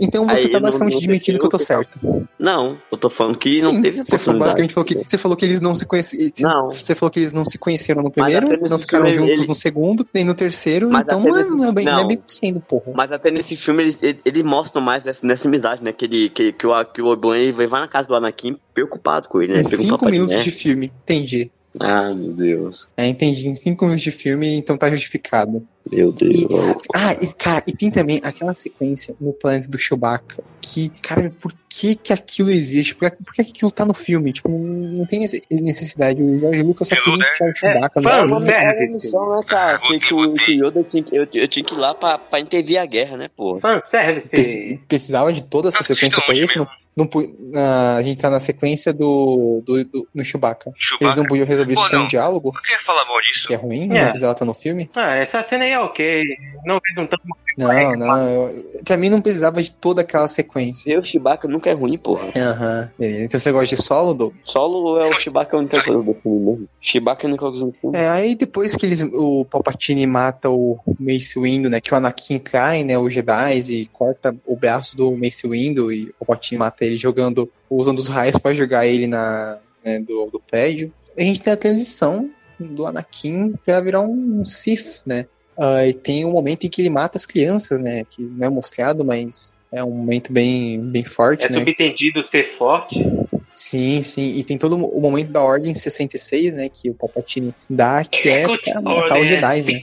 Então você Aí, tá basicamente admitindo que eu tô certo. Não, eu tô falando que Sim, não teve você falou, basicamente falou que Você falou que eles não se conheciam. Não. Você falou que eles não se conheceram no primeiro, não ficaram juntos ele... no segundo, nem no terceiro, mas então não é, não é bem, não. não é bem sendo, porra. Mas até nesse filme eles, eles, mostram mais dessa, dessa amizade, né? Que, ele, que, que, o, que o Obi-Wan vai na casa do Anakin preocupado com ele, né? Em cinco minutos né? de filme, entendi. Ah, meu Deus. É, entendi. Em cinco minutos de filme, então tá justificado. Meu Deus. Ah, e, cara, e tem também aquela sequência no planeta do Chewbacca que, cara, por que que aquilo existe? Por que, por que aquilo tá no filme? Tipo, não tem necessidade. O George Lucas só queria enfiar o Chewbacca é, no filme. Não, é uma missão, né, cara? Que, que, o, que Yoda tinha, eu, eu tinha que ir lá pra, pra intervir a guerra, né, pô? Fanservice. Precisava de toda essa sequência pra isso? Não, não, uh, a gente tá na sequência do, do, do no Chewbacca. Chewbacca. Eles não podiam resolver isso com um diálogo? Por que falar mal disso? Que é ruim? É. Não precisava estar no filme? Ah, essa cena aí é ok. Não fez um tanto. Não, não. Eu, pra mim não precisava de toda aquela sequência. Eu, Chewbacca nunca é ruim, porra. Aham, uhum, Então você gosta de solo, Doug? Solo é o Chewbacca é a única coisa do filme mesmo. Chewbacca é a única coisa do filme. É, aí depois que eles, o Palpatine mata o Mace Windu, né? Que o Anakin cai, né? O Jedi e corta o braço do Mace Windu e o Palpatine mata ele jogando, usando os raios pra jogar ele na, né, do, do prédio. A gente tem a transição do Anakin para virar um Sith, né? Uh, e tem um momento em que ele mata as crianças, né? Que não é mostrado, mas é um momento bem, bem forte. É né? subentendido ser forte. Sim, sim. E tem todo o momento da Ordem 66, né? Que o Palpatine dá, que é, é pra matar os Jedi, né?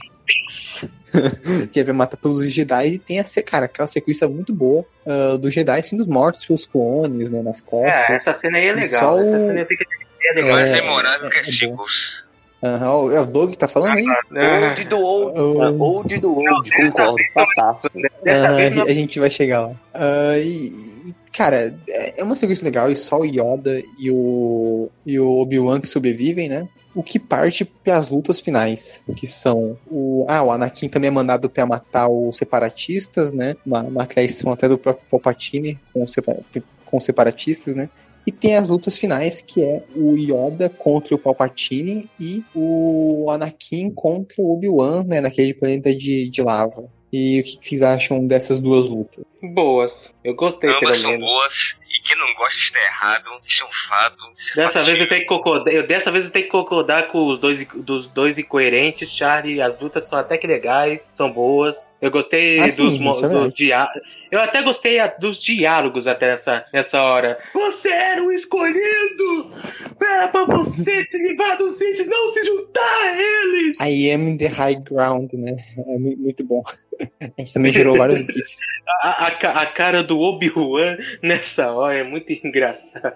<laughs> que é pra matar todos os Jedi. E tem a, cara, aquela sequência muito boa uh, dos Jedi sendo mortos pelos clones, né? Nas costas. É, essa cena aí é legal. Essa cena fica é legal. Mais memorável que é, Sequels. Uhum, é o Doug que tá falando aí? Old do old, uh, old do old, concordo, fantástico. Uh, a gente vai chegar lá. Uh, e, cara, é uma sequência legal, e só o Yoda e o, e o Obi-Wan que sobrevivem, né? O que parte para as lutas finais, que são o. Ah, o Anakin também é mandado para matar os separatistas, né? Uma, uma traição até do próprio Palpatine com, separa, com os separatistas, né? E tem as lutas finais, que é o Yoda contra o Palpatine e o Anakin contra o Obi-Wan, né? Naquele planeta de, de lava. E o que vocês acham dessas duas lutas? Boas. Eu gostei, Ambas pelo são menos. boas. E quem não gosta está errado. Isso é um fato. Dessa vez eu tenho que concordar. Eu, dessa vez eu tenho que concordar com os dois, dos dois incoerentes, Charlie. As lutas são até que legais, são boas. Eu gostei Ah, dos, sim, isso é dos verdade. Eu até gostei a- dos diálogos até nessa, nessa hora. Você era o escolhido! Era pra você <laughs> se livrar dos Sith, não se juntar a eles! I am in the high ground, né? É mu- muito bom. <laughs> A gente também gerou vários GIFs. <laughs> A, a, a cara do Obi-Wan nessa hora é muito engraçado.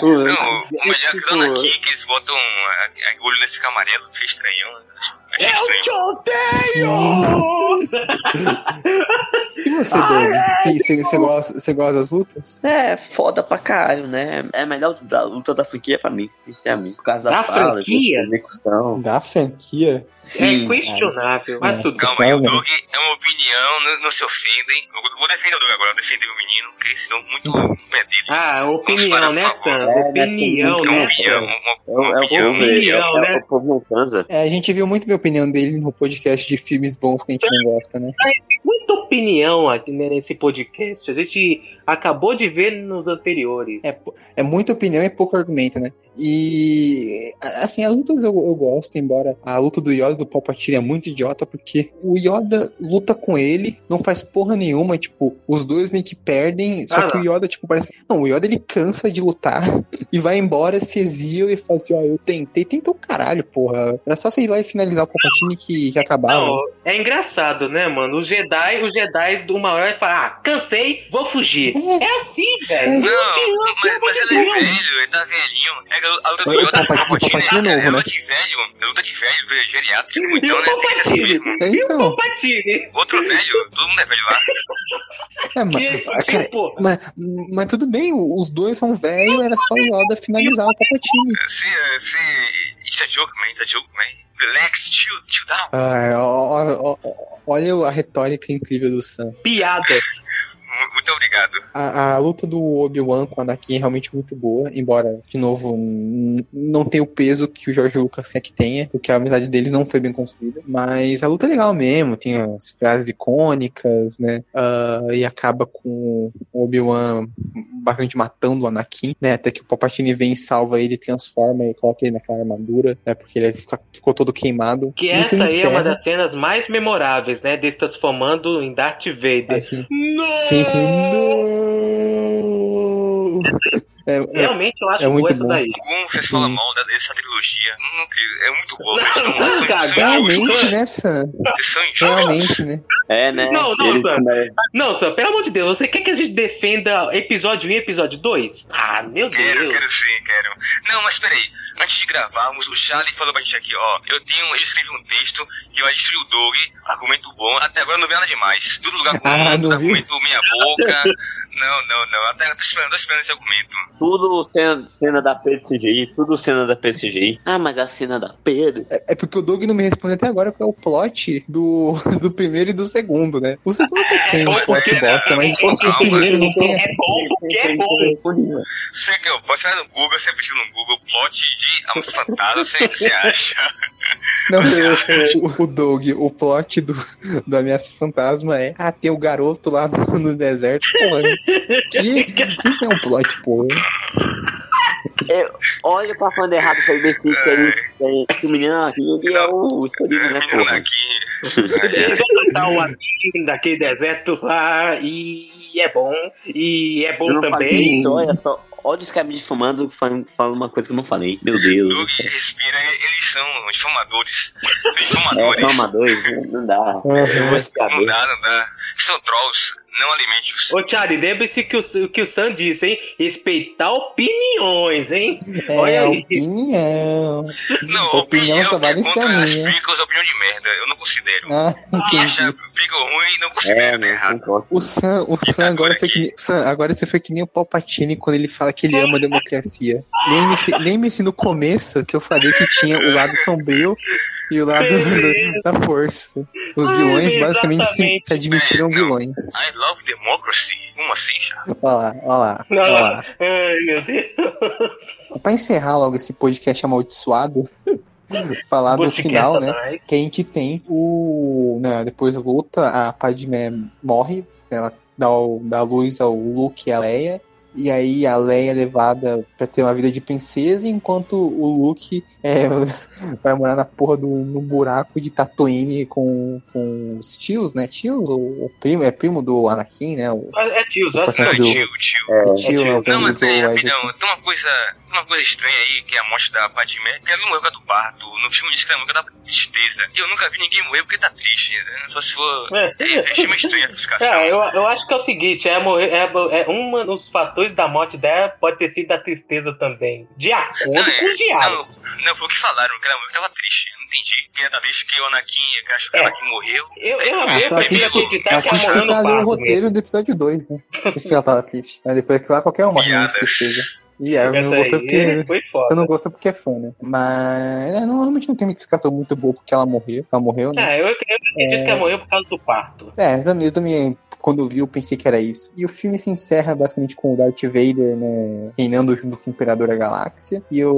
O- Não, o é melhor que tipo, aqui, que eles botam a, a olho nesse fica amarelo, fica estranhão. Achei Eu te odeio! E você, Doug? Que Você, você, gosta, você gosta das lutas? É foda pra caralho, né? É a melhor da luta da franquia pra mim, sinceramente. Por causa Da das falas, franquia? da execução. Da franquia? É Sim. questionável, mas É. tudo Calma aí, o. Doug é uma opinião, não, não se ofendem. Eu vou defender o Doug agora, eu defender o menino, porque eles são muito dele. Ah, opinião, né. Sam? É, Opinião, né, É uma né, opinião, É, é opinião. é, Opinião, é né? É, a gente viu muito ver a opinião dele no podcast de filmes bons que a gente não gosta, né? Muita opinião aqui né, nesse podcast. A gente acabou de ver nos anteriores. É, é muita opinião e pouco argumento, né? E assim, as lutas eu, eu gosto, embora a luta do Yoda e do Palpatine é muito idiota, porque o Yoda luta com ele, não faz porra nenhuma, tipo, os dois meio que perdem, só Ah, que o Yoda, tipo, parece. Não, o Yoda ele cansa de lutar <laughs> e vai embora, se exila e fala assim, ó, eu tentei, tentou caralho, porra. Era só você ir lá e finalizar o Palpatine que, que acabava. Não, é engraçado, né, mano? Os Jedi, os Jedi de uma hora falam, ah, cansei, vou fugir. É, assim, velho. Não, adianta, mas, mas ele é velho, ele tá velhinho. É a luta do Yoda com o Palpatine- é novo, é né? luta de velho, é luta de velho, geriátrico, então, né? Tem que ser assim mesmo. É, então. Palpatine? Outro velho, todo mundo é velho lá. É, mas, Que- cara, mas, mas tudo bem, os dois são velhos, era só o Yoda finalizar o Palpatine. Se, se, it's a joke, man, it's a joke, man. Relax, chill, chill down. Ai, ó, ó, ó, olha a retórica incrível do Sam. piadas. Mu- Muito obrigado. A, a luta do Obi-Wan com o Anakin é realmente muito boa, embora, de novo, não tenha o peso que o George Lucas quer que tenha, porque a amizade deles não foi bem construída. Mas a luta é legal mesmo, tem as frases icônicas, né? Ah, e acaba com o Obi-Wan basicamente matando o Anakin, né? Até que o Palpatine vem e salva ele, transforma e coloca ele naquela armadura, né? Porque ele fica- ficou todo queimado. Que E essa aí é uma encerra, das cenas mais memoráveis, né? Dele se transformando em Darth Vader. assim, Não! Sim, sim. Não! <laughs> É, é, Realmente eu acho é boa muito essa bom. daí. Como vocês Sim. falam mal dessa trilogia? É muito boa. Não, cara, realmente, né, Sam? Realmente, né? É, né? Não, não, Eles, Sam. né, Não, Sam, pelo amor de Deus, você quer que a gente defenda episódio 1 e episódio 2? Ah, meu Quero, Deus. quero sim, quero. Não, mas peraí. Antes de gravarmos, o Charlie falou pra gente aqui, ó. Eu tenho, eu escrevi um texto que vai destruir o Doug. Argumento bom. Até agora eu não vi nada demais. Tudo lugar comum, <laughs> Ah, argumento meia boca. Não, não, não. Até tô esperando, tô esperando esse argumento. tudo cena, cena da PCGI, tudo cena da PCGI. Ah, mas a cena da Pedro. É porque o Doug não me respondeu até agora qual é o plot do, <laughs> do primeiro e do segundo, né? O segundo não tem um plot bosta, mas o primeiro não tem. É bom porque é bom. Você que eu posso ir no Google, você pediu no Google plot de Amas Fantasma, você, você acha? Não, <laughs> o, o Doug, o plot do, do Ameaça Fantasma é ah, ter o garoto lá no, no deserto. Porra, que? Isso não é um plot, porra. Eu, olha pra falando errado pra imbecil que eles têm que o menino aqui ele é o escolhido, né, aqui. Tá o aqui daquele deserto lá e é bom. E é bom também. isso, olha só. Olha os caras me difamando falando, falando uma coisa que eu não falei. Meu Deus. do Doug respira, eles são difamadores. É, Difamadores. são amadores, não dá. Vou Não dá, não dá. São trolls, não alimente-os. Ô, Charlie, lembre-se que o, que o Sam disse, hein? Respeitar opiniões, hein? É, Olha aí. opinião. Não, opinião só vale se contra a as minha. Pickles, opinião de merda. Eu não considero. Ah, acha ruim, não É, considera, tá né? errado. O Sam, o Sam agora foi que Sam, agora você foi que nem o Palpatine quando ele fala que ele ama a democracia. Lembre-se lembre-se no começo que eu falei que tinha o lado sombrio e o lado do- <laughs> da força. Os Ai, vilões basicamente se, se admitiram vilões. I love democracy. Como assim, já? Olha lá, olha lá, olha lá. Ai, meu Deus. Pra encerrar logo esse podcast amaldiçoado, <laughs> falar do final, né? Satanás. que a gente tem o. Né, depois luta, a Padmé morre, ela dá, o, dá luz ao Luke e a Leia. E aí a Leia é levada pra ter uma vida de princesa, enquanto o Luke é, <laughs> vai morar na porra do, no buraco de Tatooine com, com os tios, né? Tios? O, o primo, é primo do Anakin, né? O, É tio, só Passando Não, do- tio, tio. o tio, né? O Não, mas é, Isaac. rapidão, tem uma coisa, uma coisa estranha aí, que é a morte da Padmé, porque ela não morreu do parto. No filme diz que ela morreu da tristeza. E eu nunca vi ninguém morrer porque tá triste, né? Só se for... É. É, meio estranha essa explicação. É, eu, eu acho que é o seguinte, é, morrer, é, é um dos fatores da morte dela pode ter sido a tristeza também. De acordo Não, com o diálogo. Não, não, foi o que falaram, que ela tava triste. Eu não entendi. Que era triste que o Anakin, que acho que o É. Anakin morreu. Eu, eu, Ah, eu tá prefiro triste. acreditar Ela que ela morreu no ela o parto. mesmo. roteiro do episódio 2, né? Por isso que ela tava triste. Mas depois que lá qualquer um menos Piadas. tristeza. E é, eu não aí porque. foi Eu não gosto porque é fã, né? Mas é, normalmente não tem uma explicação muito boa porque ela morreu. Ela morreu, né? É, eu, eu acredito que ela morreu por causa do parto. É, eu também, eu também, quando eu vi, eu pensei que era isso. E o filme se encerra basicamente com o Darth Vader, né? Reinando junto com o Imperador da Galáxia. E o,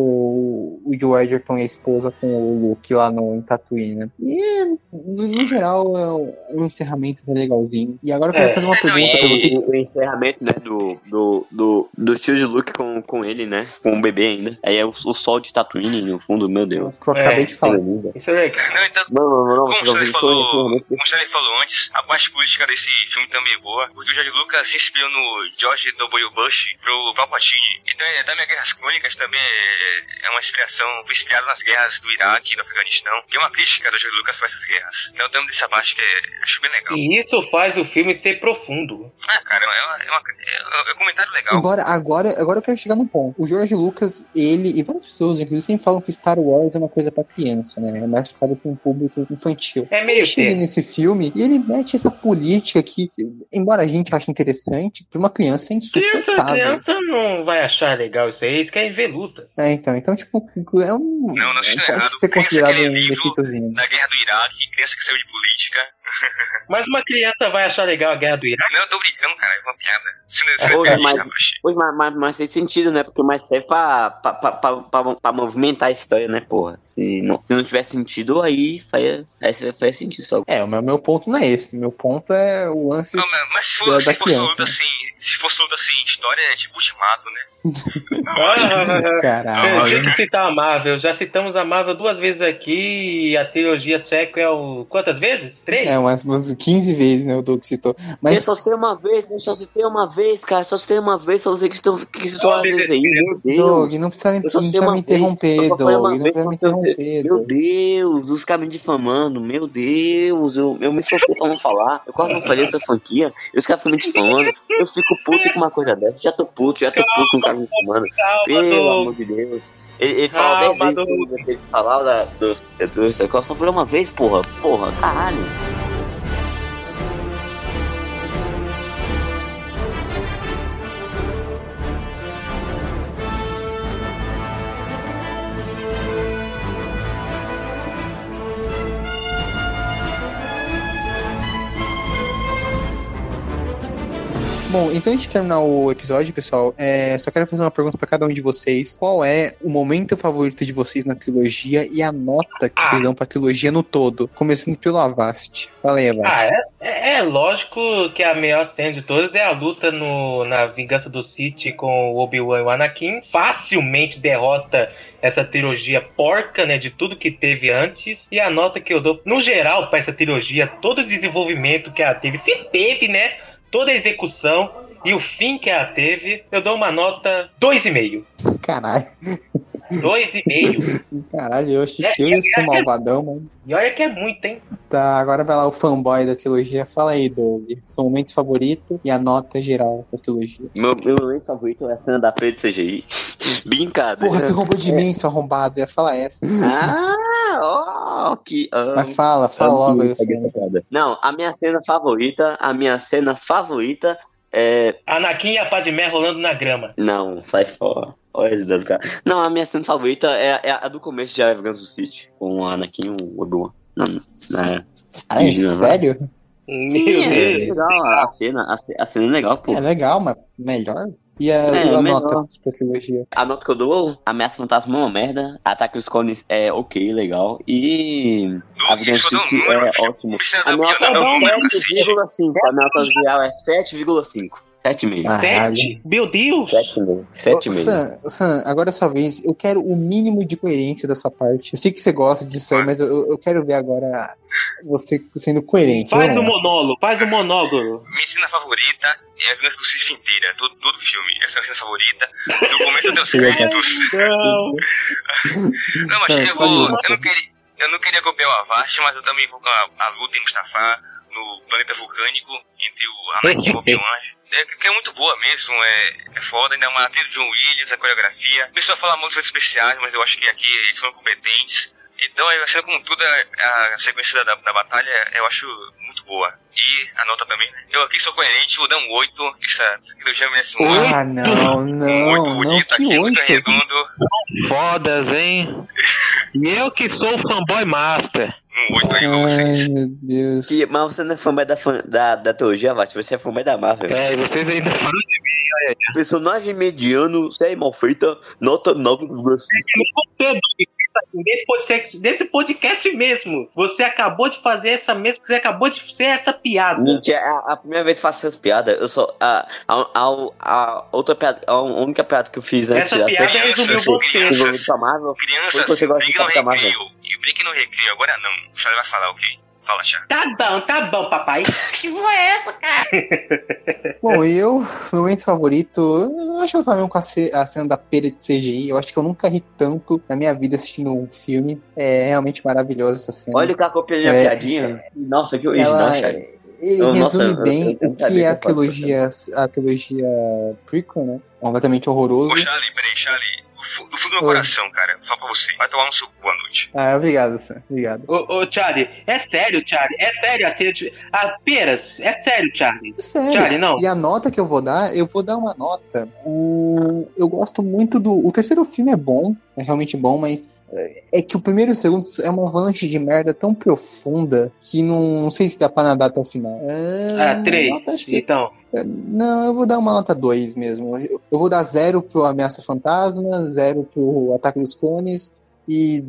o Joe Edgerton e a esposa com o Luke lá no em Tatooine, né? E, no, no geral, é o, o encerramento tá legalzinho. E agora eu quero É. fazer uma É, não, pergunta e- pra vocês. o, o encerramento, né, do, do, do, do tio de Luke com, com ele, né? Com o bebê ainda. Aí é o, o sol de Tatooine no fundo, meu Deus. Que eu acabei É, de falar. Isso é legal. Não, então, Não, não, não, não, Como isso? falou, Encerramento. como o Stanley falou antes, a parte política desse filme também é boa, porque o George Lucas se inspirou no George W. Bush pro Palpatine. Então, é, também a Guerras Crônicas também é, é uma inspiração, foi inspirado nas guerras do Iraque e do Afeganistão, que é uma crítica do George Lucas para essas guerras. Então, tem dessa parte que é, acho bem legal. E isso faz o filme ser profundo. Ah, cara, é, uma, é, uma- é- é um comentário legal. Agora, agora, agora eu quero chegar num ponto. O George Lucas, ele e várias pessoas, inclusive, sempre falam que Star Wars é uma coisa pra criança, né? É mais focado pra um público infantil. É meio Ele chega nesse filme e ele mete essa política que, embora a gente ache interessante, pra uma criança é Criança, insuportável. criança não vai achar legal isso aí, eles querem ver lutas. É, então, então, tipo, é um. Não, não está pode errado. ser Criança considerado um livro defeitozinho. Da guerra do Iraque, criança que saiu de política. <laughs> Mas uma criança vai achar legal a guerra do Iraque? Não, eu tô brincando, cara, é uma piada. Não, não Ô, entende, mas-. Pois, mas, mas, mas tem sentido, né? Porque mais serve pra, pra, pra, pra, pra, pra movimentar a história, né, porra? Se não, se não tivesse sentido, aí faria, aí faz sentido só. É, o meu, meu ponto não é esse. Meu ponto é o lance. Não, mas- mas se for, da se fosse criança, né? assim, se fosse assim, história é tipo ultimato, né? <laughs> Caralho. Deixa eu citar a Marvel. Já citamos a Marvel duas vezes aqui e a trilogia sequel quantas vezes? Três? É, umas, umas 15 vezes, né? O Doug citou. Eu Mas só sei uma vez, eu só citei uma vez, cara. Só citei uma vez pra você que estão que citou às vezes aí. Meu Deus. Doug, não precisa, me- Eu só não precisa me interromper, eu só Doug. Não precisa me interromper, Meu Doug. Deus, os caras me difamando, meu Deus, eu, eu me esforcei pra não falar, eu quase não falei essa franquia, os caras ficam me difamando, eu fico puto com uma coisa dessa, já tô puto, já tô puto com o cara difamando, Calma, pelo Doug. amor de Deus. Ele, ele fala dez Calma, vezes Doug. que que falar da, do, do, do, só falei uma vez, porra, porra, caralho. Bom, então antes de terminar o episódio, pessoal, é, só quero fazer uma pergunta para cada um de vocês. Qual é o momento favorito de vocês na trilogia e a nota que ah. vocês dão pra trilogia no todo? Começando pelo Avast. Fala aí, Avast. Ah, é, é, é, lógico que a melhor cena de todas é a luta no, na Vingança do City com o Obi-Wan e o Anakin. Facilmente derrota essa trilogia porca, né, de tudo que teve antes. E a nota que eu dou, no geral, para essa trilogia, todo o desenvolvimento que ela teve, se teve, né, toda a execução e o fim que ela teve, eu dou uma nota 2,5. Caralho. 2,5. Caralho, eu achei que eu ia ser malvadão, mas. E olha que é muito, hein? Tá, agora vai lá o fanboy da trilogia. Fala aí, Doug. Seu momento favorito e a nota geral da trilogia. Meu, meu momento favorito é a cena da de CGI. <laughs> Brincadeira. Porra, você roubou de é. mim, seu arrombado. Eu ia falar essa. Ah, ó, que. Um, Mas fala, fala logo aí. Não, a minha cena favorita, a minha cena favorita é... Anakin e a Padmé rolando na grama. Não, sai fora. Olha esse do cara. Não, a minha cena favorita é, é a do começo de Avengers do City, com o Anakin e o Obi-Wan. Não, não, é. Ah, é sério? Sim, é legal. A cena, a cena é legal, pô. É legal, mas melhor. E a, é, a nota pra trilogia? A nota que eu dou, Ameaça Fantasma é uma merda, Ataque dos Clones é ok, legal, e a Vida City é ótimo. A nota é 7,5, a nota geral é 7,5. 7,5. 7? Meu Deus! 7,5. 7,5. Sam, Sam, agora é sua vez. Eu quero o mínimo de coerência da sua parte. Eu sei que você gosta disso aí, mas eu, eu quero ver agora você sendo coerente. Faz o um monólogo, faz o um monólogo. Minha cena favorita é a Vingança do Cif inteira, todo, todo filme. Essa é a minha cena favorita. Do começo até os créditos. Não. <laughs> não, mas eu, vou, eu, não queria, eu não queria copiar o Avast, mas eu também vou com a, a luta em Mustafa no planeta vulcânico entre o Anakin e o Obi-Wan é, que é muito boa mesmo, é, é foda, ainda é uma trilha de John Williams, a coreografia. O pessoal fala muito especiais, mas eu acho que aqui eles são competentes. Então, achando como tudo, a, a sequência da, da batalha eu acho muito boa. E a nota também. Eu aqui sou coerente, vou dar um 8. Essa trilogia merece um 8. Ah, não, não. Um 8 bonito não, aqui, 8? muito redondo. Fodas, hein? e <laughs> eu que sou o fanboy master. Um 8 aí pra vocês. Ai, meu Deus. Que, mas você não é fanboy da, da, da trilogia, Vast, você é fanboy da Marvel. É, e vocês ainda falam de mim, olha aí. Personagem mediano, série mal feita, nota 9,5. É que não pode ser, Nesse podcast, nesse podcast mesmo, você acabou de fazer essa mesma. Você acabou de ser essa piada. Mentira, a, a primeira vez que faço essas piadas, eu só. A, a, a, a, outra piada, a única piada que eu fiz antes essa piada resumiu você. Crianças, você gosta de Capitão Marvel. E brinque no recreio, agora não. O Charlie vai falar o okay. quê? Fala, Thiago. Tá bom, tá bom, papai. <laughs> que voz é essa, cara? <laughs> Bom, eu, meu momento favorito, eu acho que eu falei com a, a cena da pera de CGI. Eu acho que eu nunca ri tanto na minha vida assistindo um filme. É realmente maravilhosa essa cena. Olha o cara copiando a é, piadinha. É, Nossa, que original, ela, Ele eu, resume nossa, bem eu, eu, o que é a trilogia, a trilogia prequel, né? Completamente horroroso. Ô, Charlie, peraí, Charlie do fundo do meu coração, cara. Só pra você. Vai tomar no seu boa noite. Ah, obrigado, Sam. Obrigado. Ô, ô, Charlie, é sério, Charlie? É sério a cena de... Ah, peras, é sério, Charlie. É sério. Charlie, não. E a nota que eu vou dar, eu vou dar uma nota. Um... Eu gosto muito do. O terceiro filme é bom, é realmente bom, mas é que o primeiro e o segundo é uma avalanche de merda tão profunda que não, não sei se dá pra nadar até o final. É, ah, três. Que... Então. Não, eu vou dar uma nota 2 mesmo. Eu vou dar zero pro Ameaça Fantasma, zero pro Ataque dos Clones e,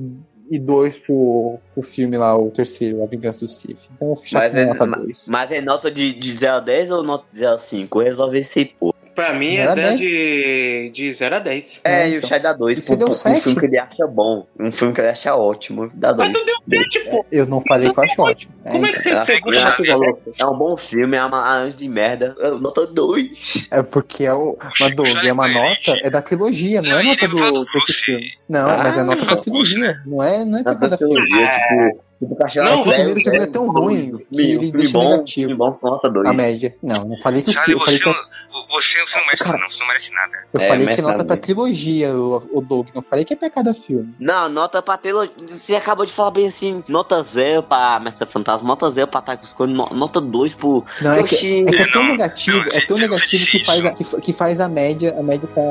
e dois pro, pro filme lá, o terceiro, A Vingança do Sith. Então eu vou fechar mas com é, nota 2. Mas é nota de, de 0 a 10 ou nota de 0 a 5? Resolve esse pô. Pra mim é 0 de, de 0 a 10. É, é e o então. Chai dá 2. Você deu 7? Um filme que ele acha bom. Um filme que ele acha ótimo. Dá 2. Mas tu deu 7, pô. Eu não falei que eu acho ótimo. Como é, que você segura é, é um bom filme, é uma anjo de merda. Nota 2. É porque é o, uma, do, é uma nota, é da trilogia, não é nota do, desse filme. Não, ah, mas é nota da trilogia. Não é, não é pra cada filme. Tipo, Tipo, não, o primeiro e o segundo é tão ruim que ele deixa bom, negativo. Bom, nota 2. A média. Não, não falei que o filme. Falei que você, você não merece, Cara, não, você não merece nada. Eu é, falei que nota pra trilogia, o, o Doug. Não falei que é pra cada filme. Não, nota pra trilogia. Você acabou de falar bem assim. Nota zero pra Mestre Fantasma, nota zero pra Ataque Escuro, nota 2 pro. Não, é que, é que é tão não, negativo, não, é tão negativo que faz, a, que, que, faz a média, a média pra.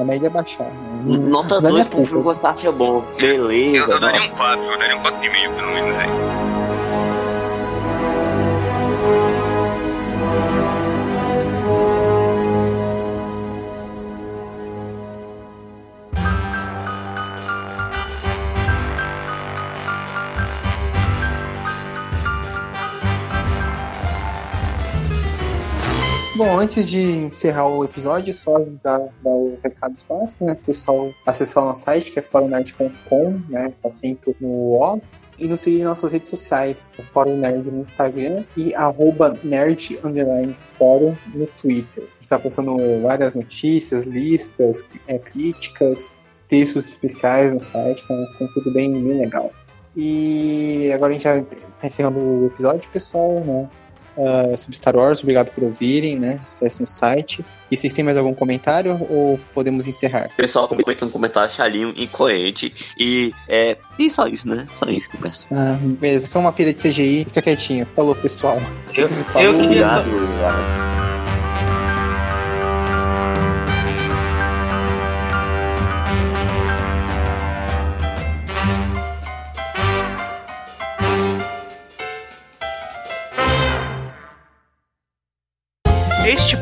a média baixar. Nota 2 é pro filme que você acha bom. Beleza. Eu, eu daria um 4, eu daria um 4,5 pelo menos aí. Bom, antes de encerrar o episódio, só avisar, dar os recados básicos, né? Pessoal acessar o nosso site, que é foronerd.com, né? Com acento no O. E nos seguir em nossas redes sociais, Fórum Nerd no Instagram e arroba nerd fórum no Twitter. A gente está postando várias notícias, listas, é, críticas, textos especiais no site, então é tudo bem, bem legal. E agora a gente já está encerrando o episódio, pessoal, né? Uh, sobre Star Wars. Obrigado por ouvirem, né? Acessem o site. E vocês têm mais algum comentário ou podemos encerrar? Pessoal, comenta um comentário chalinho, incoerente. E é. E só isso, né? Só isso que eu peço. Ah, beleza. Fica uma pilha de CGI. Fica quietinho. Falou, pessoal. Eu, Falou. eu queria. Obrigado,